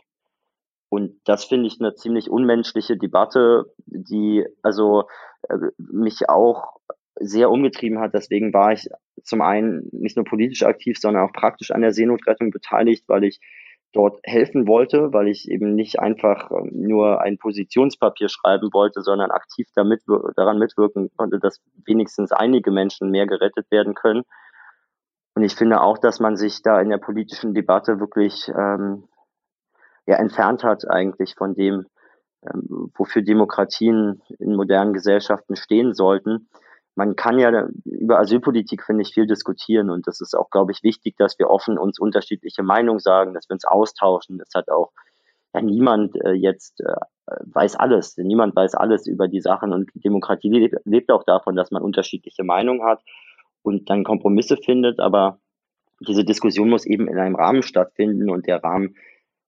Und das finde ich eine ziemlich unmenschliche Debatte, die also äh, mich auch sehr umgetrieben hat. Deswegen war ich zum einen nicht nur politisch aktiv, sondern auch praktisch an der Seenotrettung beteiligt, weil ich dort helfen wollte, weil ich eben nicht einfach ähm, nur ein Positionspapier schreiben wollte, sondern aktiv damit, daran mitwirken konnte, dass wenigstens einige Menschen mehr gerettet werden können. Und ich finde auch, dass man sich da in der politischen Debatte wirklich ähm, ja, entfernt hat eigentlich von dem, ähm, wofür Demokratien in modernen Gesellschaften stehen sollten. Man kann ja über Asylpolitik, finde ich, viel diskutieren. Und das ist auch, glaube ich, wichtig, dass wir offen uns unterschiedliche Meinungen sagen, dass wir uns austauschen. Das hat auch ja, niemand äh, jetzt äh, weiß alles, niemand weiß alles über die Sachen. Und Demokratie lebt, lebt auch davon, dass man unterschiedliche Meinungen hat und dann Kompromisse findet, aber diese Diskussion muss eben in einem Rahmen stattfinden und der Rahmen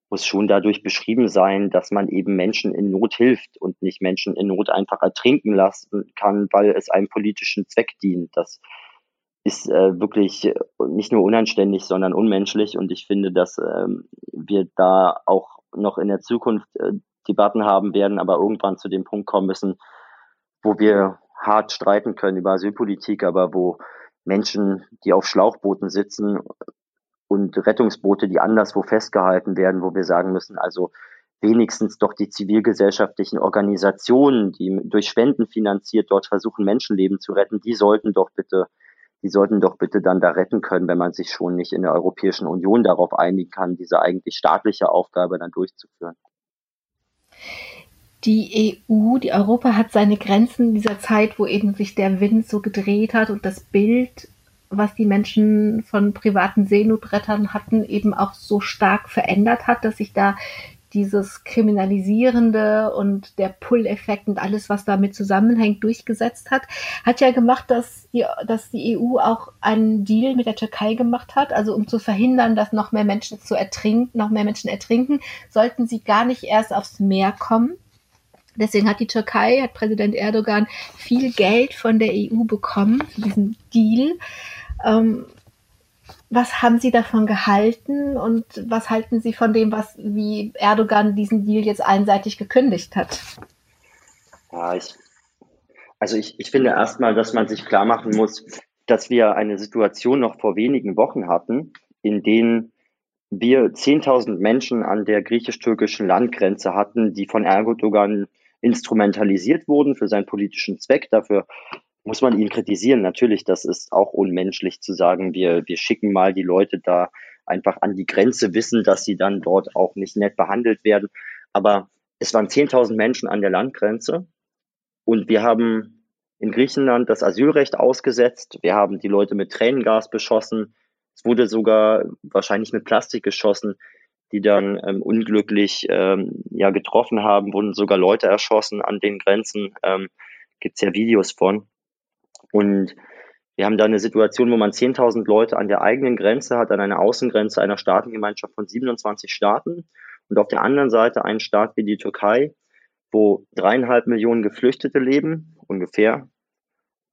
muss schon dadurch beschrieben sein, dass man eben Menschen in Not hilft und nicht Menschen in Not einfach ertrinken lassen kann, weil es einem politischen Zweck dient. Das ist äh, wirklich nicht nur unanständig, sondern unmenschlich. Und ich finde, dass ähm, wir da auch noch in der Zukunft äh, Debatten haben werden, aber irgendwann zu dem Punkt kommen müssen, wo wir hart streiten können über Asylpolitik, aber wo Menschen, die auf Schlauchbooten sitzen, und Rettungsboote, die anderswo festgehalten werden, wo wir sagen müssen, also wenigstens doch die zivilgesellschaftlichen Organisationen, die durch Spenden finanziert dort versuchen, Menschenleben zu retten, die sollten doch bitte, die sollten doch bitte dann da retten können, wenn man sich schon nicht in der Europäischen Union darauf einigen kann, diese eigentlich staatliche Aufgabe dann durchzuführen. Die EU, die Europa hat seine Grenzen in dieser Zeit, wo eben sich der Wind so gedreht hat und das Bild was die Menschen von privaten Seenotrettern hatten, eben auch so stark verändert hat, dass sich da dieses Kriminalisierende und der Pull-Effekt und alles, was damit zusammenhängt, durchgesetzt hat, hat ja gemacht, dass die, dass die EU auch einen Deal mit der Türkei gemacht hat. Also um zu verhindern, dass noch mehr Menschen zu ertrinken, noch mehr Menschen ertrinken, sollten sie gar nicht erst aufs Meer kommen. Deswegen hat die Türkei, hat Präsident Erdogan viel Geld von der EU bekommen für diesen Deal. Ähm, was haben Sie davon gehalten und was halten Sie von dem, was wie Erdogan diesen Deal jetzt einseitig gekündigt hat? Ja, ich, also ich, ich finde erstmal, dass man sich klar machen muss, dass wir eine Situation noch vor wenigen Wochen hatten, in denen wir 10.000 Menschen an der griechisch-türkischen Landgrenze hatten, die von Erdogan instrumentalisiert wurden für seinen politischen Zweck. Dafür muss man ihn kritisieren. Natürlich, das ist auch unmenschlich zu sagen, wir, wir schicken mal die Leute da einfach an die Grenze, wissen, dass sie dann dort auch nicht nett behandelt werden. Aber es waren 10.000 Menschen an der Landgrenze und wir haben in Griechenland das Asylrecht ausgesetzt. Wir haben die Leute mit Tränengas beschossen. Es wurde sogar wahrscheinlich mit Plastik geschossen, die dann ähm, unglücklich ähm, ja getroffen haben, wurden sogar Leute erschossen an den Grenzen. Ähm, Gibt ja Videos von. Und wir haben da eine Situation, wo man 10.000 Leute an der eigenen Grenze hat, an einer Außengrenze einer Staatengemeinschaft von 27 Staaten und auf der anderen Seite einen Staat wie die Türkei, wo dreieinhalb Millionen Geflüchtete leben, ungefähr.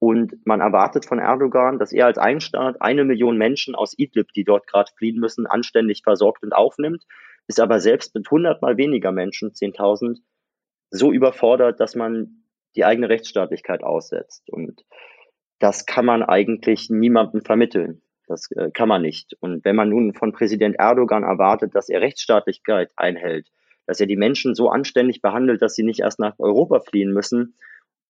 Und man erwartet von Erdogan, dass er als ein Staat eine Million Menschen aus Idlib, die dort gerade fliehen müssen, anständig versorgt und aufnimmt, ist aber selbst mit hundertmal weniger Menschen, 10.000, so überfordert, dass man die eigene Rechtsstaatlichkeit aussetzt. Und das kann man eigentlich niemandem vermitteln. Das äh, kann man nicht. Und wenn man nun von Präsident Erdogan erwartet, dass er Rechtsstaatlichkeit einhält, dass er die Menschen so anständig behandelt, dass sie nicht erst nach Europa fliehen müssen,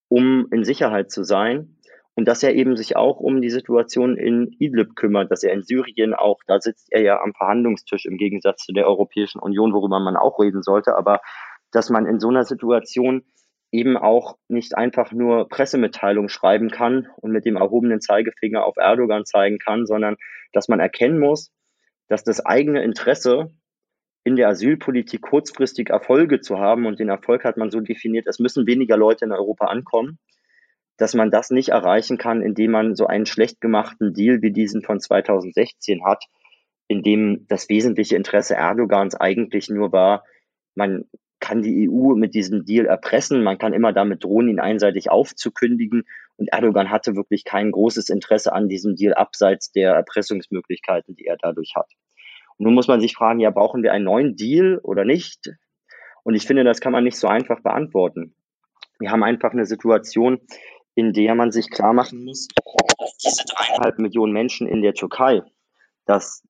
um in Sicherheit zu sein, und dass er eben sich auch um die Situation in Idlib kümmert, dass er in Syrien auch, da sitzt er ja am Verhandlungstisch im Gegensatz zu der Europäischen Union, worüber man auch reden sollte, aber dass man in so einer Situation eben auch nicht einfach nur Pressemitteilungen schreiben kann und mit dem erhobenen Zeigefinger auf Erdogan zeigen kann, sondern dass man erkennen muss, dass das eigene Interesse in der Asylpolitik kurzfristig Erfolge zu haben und den Erfolg hat man so definiert, es müssen weniger Leute in Europa ankommen, dass man das nicht erreichen kann, indem man so einen schlecht gemachten Deal wie diesen von 2016 hat, in dem das wesentliche Interesse Erdogans eigentlich nur war, man kann die EU mit diesem Deal erpressen. Man kann immer damit drohen, ihn einseitig aufzukündigen. Und Erdogan hatte wirklich kein großes Interesse an diesem Deal abseits der Erpressungsmöglichkeiten, die er dadurch hat. Und nun muss man sich fragen, ja, brauchen wir einen neuen Deal oder nicht? Und ich finde, das kann man nicht so einfach beantworten. Wir haben einfach eine Situation, in der man sich klar machen muss, dass diese dreieinhalb Millionen Menschen in der Türkei, dass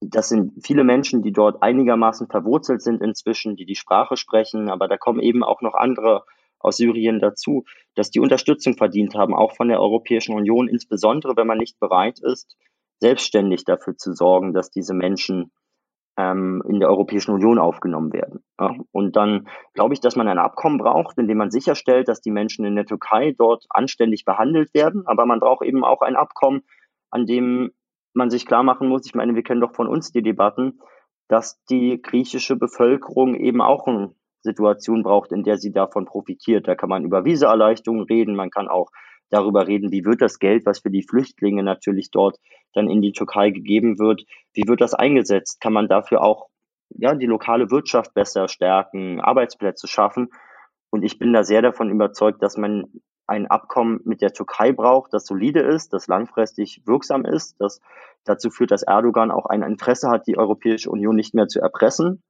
das sind viele Menschen, die dort einigermaßen verwurzelt sind inzwischen, die die Sprache sprechen, aber da kommen eben auch noch andere aus Syrien dazu, dass die Unterstützung verdient haben, auch von der Europäischen Union, insbesondere wenn man nicht bereit ist, selbstständig dafür zu sorgen, dass diese Menschen ähm, in der Europäischen Union aufgenommen werden. Ja? Und dann glaube ich, dass man ein Abkommen braucht, in dem man sicherstellt, dass die Menschen in der Türkei dort anständig behandelt werden, aber man braucht eben auch ein Abkommen, an dem man sich klar machen muss, ich meine, wir kennen doch von uns die Debatten, dass die griechische Bevölkerung eben auch eine Situation braucht, in der sie davon profitiert. Da kann man über Visaerleichterungen reden, man kann auch darüber reden, wie wird das Geld, was für die Flüchtlinge natürlich dort dann in die Türkei gegeben wird, wie wird das eingesetzt? Kann man dafür auch ja, die lokale Wirtschaft besser stärken, Arbeitsplätze schaffen? Und ich bin da sehr davon überzeugt, dass man ein Abkommen mit der Türkei braucht, das solide ist, das langfristig wirksam ist, das dazu führt, dass Erdogan auch ein Interesse hat, die Europäische Union nicht mehr zu erpressen.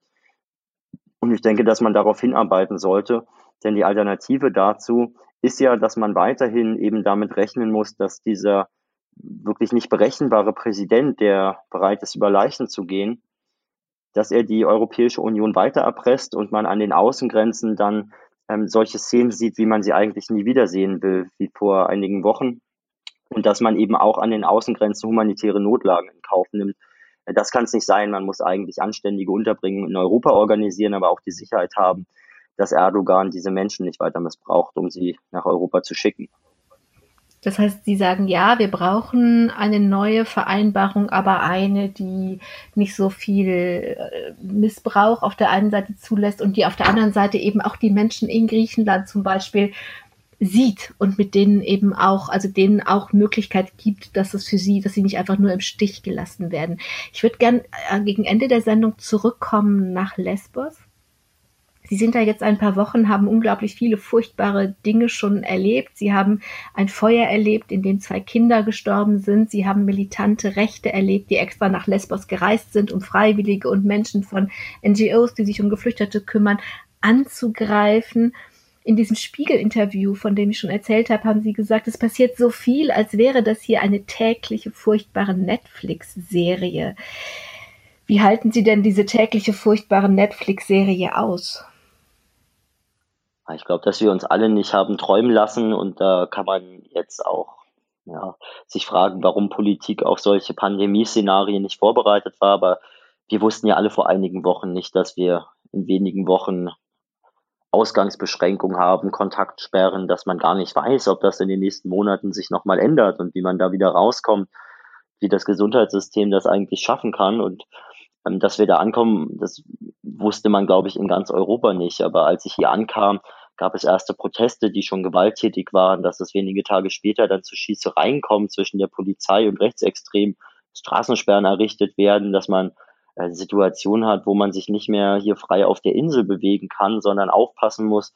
Und ich denke, dass man darauf hinarbeiten sollte, denn die Alternative dazu ist ja, dass man weiterhin eben damit rechnen muss, dass dieser wirklich nicht berechenbare Präsident, der bereit ist, über Leichen zu gehen, dass er die Europäische Union weiter erpresst und man an den Außengrenzen dann ähm, solche Szenen sieht, wie man sie eigentlich nie wiedersehen will, wie vor einigen Wochen. Und dass man eben auch an den Außengrenzen humanitäre Notlagen in Kauf nimmt. Äh, das kann es nicht sein. Man muss eigentlich anständige Unterbringungen in Europa organisieren, aber auch die Sicherheit haben, dass Erdogan diese Menschen nicht weiter missbraucht, um sie nach Europa zu schicken. Das heißt, Sie sagen, ja, wir brauchen eine neue Vereinbarung, aber eine, die nicht so viel äh, Missbrauch auf der einen Seite zulässt und die auf der anderen Seite eben auch die Menschen in Griechenland zum Beispiel sieht und mit denen eben auch, also denen auch Möglichkeit gibt, dass es für sie, dass sie nicht einfach nur im Stich gelassen werden. Ich würde gern äh, gegen Ende der Sendung zurückkommen nach Lesbos Sie sind da jetzt ein paar Wochen, haben unglaublich viele furchtbare Dinge schon erlebt. Sie haben ein Feuer erlebt, in dem zwei Kinder gestorben sind. Sie haben militante Rechte erlebt, die extra nach Lesbos gereist sind, um Freiwillige und Menschen von NGOs, die sich um Geflüchtete kümmern, anzugreifen. in diesem Spiegel-Interview, von dem ich schon erzählt habe, haben Sie gesagt, es passiert so viel, als wäre das hier eine tägliche, furchtbare Netflix-Serie. Wie halten Sie denn diese tägliche, furchtbare Netflix-Serie aus? Ich glaube, dass wir uns alle nicht haben träumen lassen und da kann man jetzt auch ja, sich fragen, warum Politik auf solche Pandemieszenarien nicht vorbereitet war. Aber wir wussten ja alle vor einigen Wochen nicht, dass wir in wenigen Wochen Ausgangsbeschränkungen haben, Kontaktsperren, dass man gar nicht weiß, ob das in den nächsten Monaten sich nochmal ändert und wie man da wieder rauskommt, wie das Gesundheitssystem das eigentlich schaffen kann. Und dass wir da ankommen, das wusste man, glaube ich, in ganz Europa nicht. Aber als ich hier ankam, gab es erste Proteste, die schon gewalttätig waren, dass es wenige Tage später dann zu Schießereien kommt zwischen der Polizei und Rechtsextremen, Straßensperren errichtet werden, dass man äh, Situation hat, wo man sich nicht mehr hier frei auf der Insel bewegen kann, sondern aufpassen muss,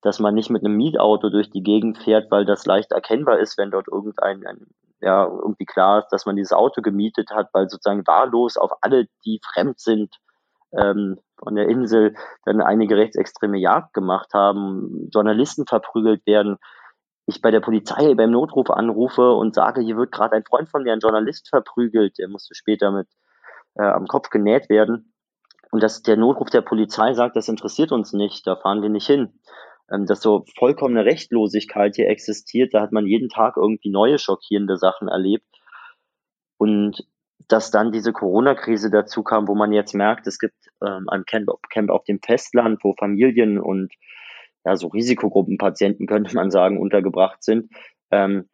dass man nicht mit einem Mietauto durch die Gegend fährt, weil das leicht erkennbar ist, wenn dort irgendein ein, ja irgendwie klar ist, dass man dieses Auto gemietet hat, weil sozusagen wahllos auf alle, die fremd sind, ähm, von der Insel dann einige rechtsextreme Jagd gemacht haben, Journalisten verprügelt werden. Ich bei der Polizei beim Notruf anrufe und sage, hier wird gerade ein Freund von mir, ein Journalist verprügelt, der musste später mit äh, am Kopf genäht werden. Und dass der Notruf der Polizei sagt, das interessiert uns nicht, da fahren wir nicht hin. Ähm, dass so vollkommene Rechtlosigkeit hier existiert, da hat man jeden Tag irgendwie neue schockierende Sachen erlebt. Und dass dann diese Corona-Krise dazu kam, wo man jetzt merkt, es gibt ähm, ein Camp, Camp auf dem Festland, wo Familien und ja, so Risikogruppenpatienten, könnte man sagen, untergebracht sind, ähm,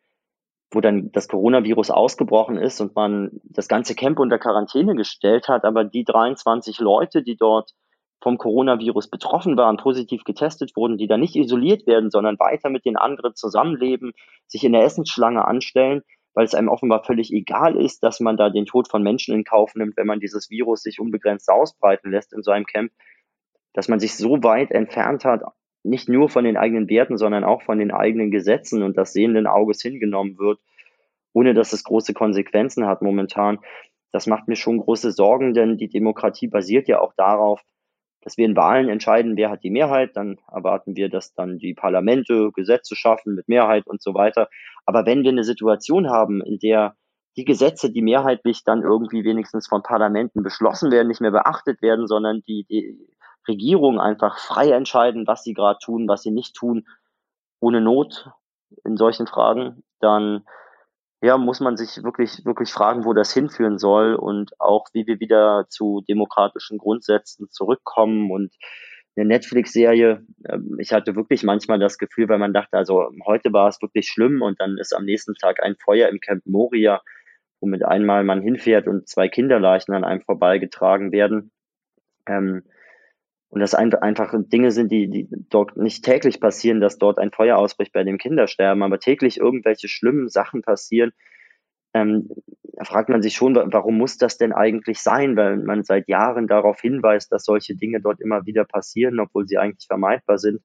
wo dann das Coronavirus ausgebrochen ist und man das ganze Camp unter Quarantäne gestellt hat, aber die 23 Leute, die dort vom Coronavirus betroffen waren, positiv getestet wurden, die da nicht isoliert werden, sondern weiter mit den anderen zusammenleben, sich in der Essensschlange anstellen, weil es einem offenbar völlig egal ist, dass man da den Tod von Menschen in Kauf nimmt, wenn man dieses Virus sich unbegrenzt ausbreiten lässt in so einem Camp, dass man sich so weit entfernt hat, nicht nur von den eigenen Werten, sondern auch von den eigenen Gesetzen und das sehenden Auges hingenommen wird, ohne dass es große Konsequenzen hat momentan. Das macht mir schon große Sorgen, denn die Demokratie basiert ja auch darauf, dass wir in Wahlen entscheiden, wer hat die Mehrheit, dann erwarten wir, dass dann die Parlamente Gesetze schaffen mit Mehrheit und so weiter. Aber wenn wir eine Situation haben, in der die Gesetze, die mehrheitlich dann irgendwie wenigstens von Parlamenten beschlossen werden, nicht mehr beachtet werden, sondern die, die Regierung einfach frei entscheiden, was sie gerade tun, was sie nicht tun, ohne Not in solchen Fragen, dann ja, muss man sich wirklich, wirklich fragen, wo das hinführen soll und auch, wie wir wieder zu demokratischen Grundsätzen zurückkommen und eine Netflix-Serie. Ähm, ich hatte wirklich manchmal das Gefühl, weil man dachte, also heute war es wirklich schlimm und dann ist am nächsten Tag ein Feuer im Camp Moria, womit einmal man hinfährt und zwei Kinderleichen an einem vorbeigetragen werden. Ähm, und das einfach Dinge sind, die, die dort nicht täglich passieren, dass dort ein Feuer ausbricht bei dem Kindersterben, aber täglich irgendwelche schlimmen Sachen passieren. Ähm, da fragt man sich schon, warum muss das denn eigentlich sein? Weil man seit Jahren darauf hinweist, dass solche Dinge dort immer wieder passieren, obwohl sie eigentlich vermeidbar sind.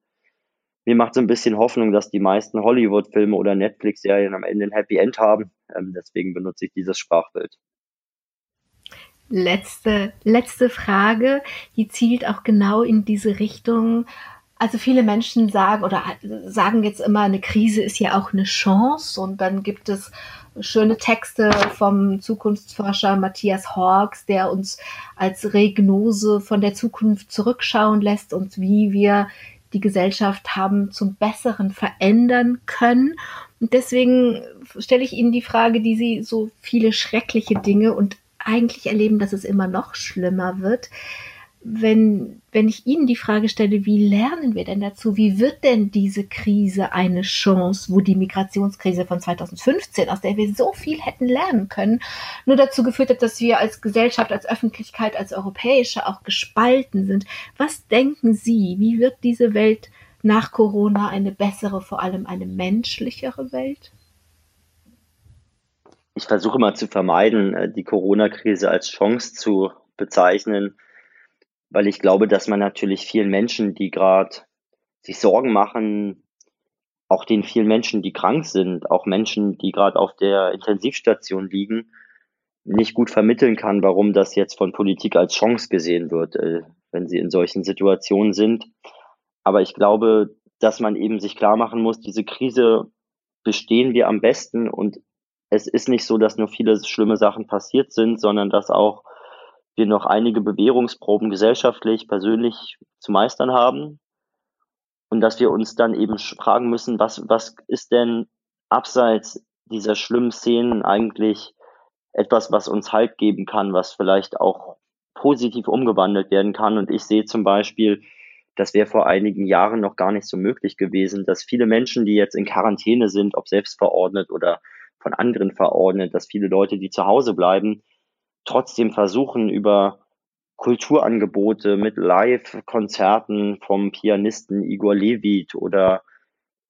Mir macht so ein bisschen Hoffnung, dass die meisten Hollywood-Filme oder Netflix-Serien am Ende ein Happy End haben. Ähm, deswegen benutze ich dieses Sprachbild letzte, letzte Frage, die zielt auch genau in diese Richtung. Also viele Menschen sagen oder sagen jetzt immer, eine Krise ist ja auch eine Chance und dann gibt es schöne Texte vom Zukunftsforscher Matthias Hawks, der uns als Regnose von der Zukunft zurückschauen lässt und wie wir die Gesellschaft haben zum Besseren verändern können. Und deswegen stelle ich Ihnen die Frage, die Sie so viele schreckliche Dinge und eigentlich erleben, dass es immer noch schlimmer wird. Wenn, wenn ich Ihnen die Frage stelle, wie lernen wir denn dazu? Wie wird denn diese Krise eine Chance, wo die Migrationskrise von 2015, aus der wir so viel hätten lernen können, nur dazu geführt hat, dass wir als Gesellschaft, als Öffentlichkeit, als europäische auch gespalten sind? Was denken Sie? Wie wird diese Welt nach Corona eine bessere, vor allem eine menschlichere Welt? Ich versuche mal zu vermeiden, äh, die Corona-Krise als Chance zu bezeichnen, weil ich glaube, dass man natürlich vielen Menschen, die gerade sich Sorgen machen, auch den vielen Menschen, die krank sind, auch Menschen, die gerade auf der Intensivstation liegen, nicht gut vermitteln kann, warum das jetzt von Politik als Chance gesehen wird, äh, wenn sie in solchen Situationen sind. Aber ich glaube, dass man eben sich klar machen muss, diese Krise bestehen wir am besten und es ist nicht so, dass nur viele schlimme Sachen passiert sind, sondern dass auch wir noch einige Bewährungsproben gesellschaftlich, persönlich zu meistern haben. Und dass wir uns dann eben fragen müssen, was, was ist denn abseits dieser schlimmen Szenen eigentlich etwas, was uns Halt geben kann, was vielleicht auch positiv umgewandelt werden kann. Und ich sehe zum Beispiel, das wäre vor einigen Jahren noch gar nicht so möglich gewesen, dass viele Menschen, die jetzt in Quarantäne sind, ob selbst verordnet oder von anderen verordnet, dass viele Leute, die zu Hause bleiben, trotzdem versuchen, über Kulturangebote mit Live-Konzerten vom Pianisten Igor Levit oder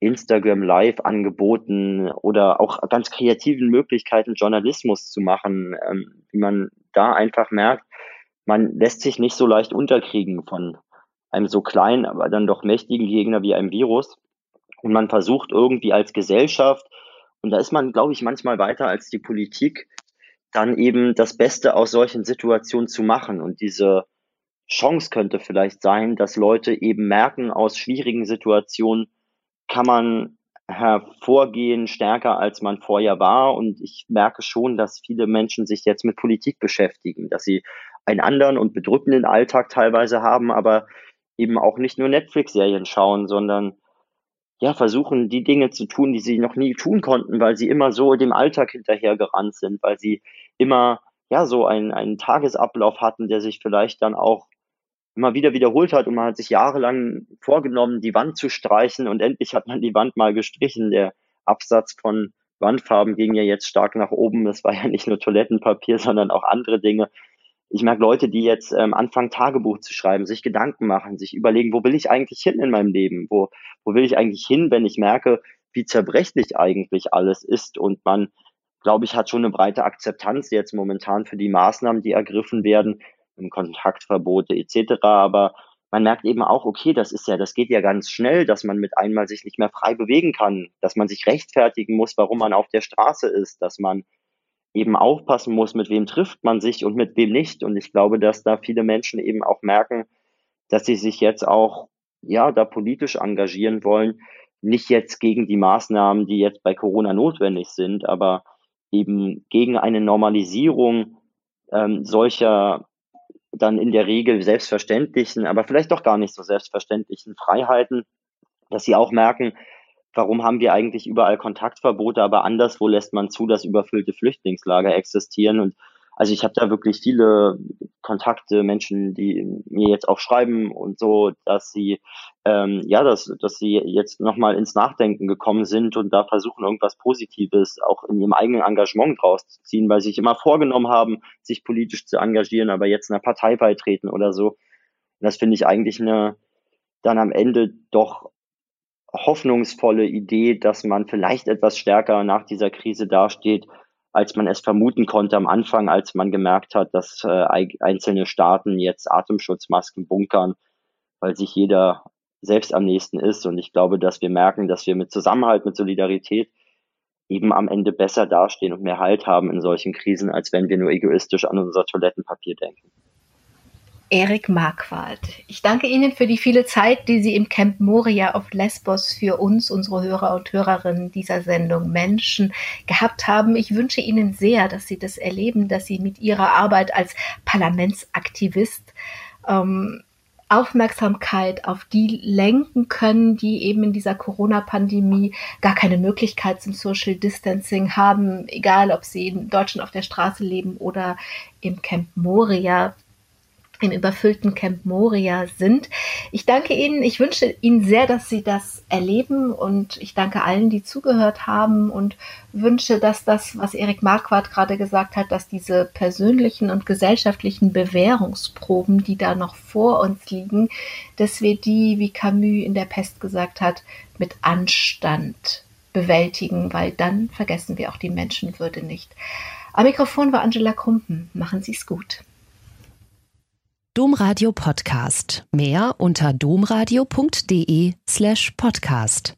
Instagram Live-Angeboten oder auch ganz kreativen Möglichkeiten, Journalismus zu machen, ähm, wie man da einfach merkt, man lässt sich nicht so leicht unterkriegen von einem so kleinen, aber dann doch mächtigen Gegner wie einem Virus. Und man versucht irgendwie als Gesellschaft, und da ist man, glaube ich, manchmal weiter als die Politik, dann eben das Beste aus solchen Situationen zu machen. Und diese Chance könnte vielleicht sein, dass Leute eben merken, aus schwierigen Situationen kann man hervorgehen stärker, als man vorher war. Und ich merke schon, dass viele Menschen sich jetzt mit Politik beschäftigen, dass sie einen anderen und bedrückenden Alltag teilweise haben, aber eben auch nicht nur Netflix-Serien schauen, sondern ja, versuchen, die Dinge zu tun, die sie noch nie tun konnten, weil sie immer so dem Alltag hinterhergerannt sind, weil sie immer, ja, so einen, einen Tagesablauf hatten, der sich vielleicht dann auch immer wieder wiederholt hat und man hat sich jahrelang vorgenommen, die Wand zu streichen und endlich hat man die Wand mal gestrichen. Der Absatz von Wandfarben ging ja jetzt stark nach oben. Das war ja nicht nur Toilettenpapier, sondern auch andere Dinge ich merke Leute, die jetzt ähm, anfangen, Tagebuch zu schreiben, sich Gedanken machen, sich überlegen, wo will ich eigentlich hin in meinem Leben? Wo, wo will ich eigentlich hin, wenn ich merke, wie zerbrechlich eigentlich alles ist und man, glaube ich, hat schon eine breite Akzeptanz jetzt momentan für die Maßnahmen, die ergriffen werden, Kontaktverbote etc. Aber man merkt eben auch, okay, das ist ja, das geht ja ganz schnell, dass man mit einmal sich nicht mehr frei bewegen kann, dass man sich rechtfertigen muss, warum man auf der Straße ist, dass man eben aufpassen muss, mit wem trifft man sich und mit wem nicht. Und ich glaube, dass da viele Menschen eben auch merken, dass sie sich jetzt auch, ja, da politisch engagieren wollen. Nicht jetzt gegen die Maßnahmen, die jetzt bei Corona notwendig sind, aber eben gegen eine Normalisierung ähm, solcher dann in der Regel selbstverständlichen, aber vielleicht doch gar nicht so selbstverständlichen Freiheiten, dass sie auch merken, warum haben wir eigentlich überall Kontaktverbote, aber anderswo lässt man zu, dass überfüllte Flüchtlingslager existieren. Und also ich habe da wirklich viele Kontakte, Menschen, die mir jetzt auch schreiben und so, dass sie ähm, ja, dass, dass sie jetzt nochmal ins Nachdenken gekommen sind und da versuchen, irgendwas Positives auch in ihrem eigenen Engagement draus zu ziehen, weil sie sich immer vorgenommen haben, sich politisch zu engagieren, aber jetzt einer Partei beitreten oder so. Das finde ich eigentlich eine dann am Ende doch hoffnungsvolle Idee, dass man vielleicht etwas stärker nach dieser Krise dasteht, als man es vermuten konnte am Anfang, als man gemerkt hat, dass äh, einzelne Staaten jetzt Atemschutzmasken bunkern, weil sich jeder selbst am nächsten ist. Und ich glaube, dass wir merken, dass wir mit Zusammenhalt, mit Solidarität eben am Ende besser dastehen und mehr Halt haben in solchen Krisen, als wenn wir nur egoistisch an unser Toilettenpapier denken. Erik Marquardt. Ich danke Ihnen für die viele Zeit, die Sie im Camp Moria auf Lesbos für uns, unsere Hörer und Hörerinnen dieser Sendung Menschen gehabt haben. Ich wünsche Ihnen sehr, dass Sie das erleben, dass Sie mit Ihrer Arbeit als Parlamentsaktivist ähm, Aufmerksamkeit auf die lenken können, die eben in dieser Corona-Pandemie gar keine Möglichkeit zum Social Distancing haben, egal ob sie in Deutschland auf der Straße leben oder im Camp Moria im überfüllten Camp Moria sind. Ich danke Ihnen. Ich wünsche Ihnen sehr, dass Sie das erleben und ich danke allen, die zugehört haben und wünsche, dass das, was Erik Marquardt gerade gesagt hat, dass diese persönlichen und gesellschaftlichen Bewährungsproben, die da noch vor uns liegen, dass wir die, wie Camus in der Pest gesagt hat, mit Anstand bewältigen, weil dann vergessen wir auch die Menschenwürde nicht. Am Mikrofon war Angela Krumpen. Machen Sie es gut. Domradio Podcast. Mehr unter domradio.de slash podcast.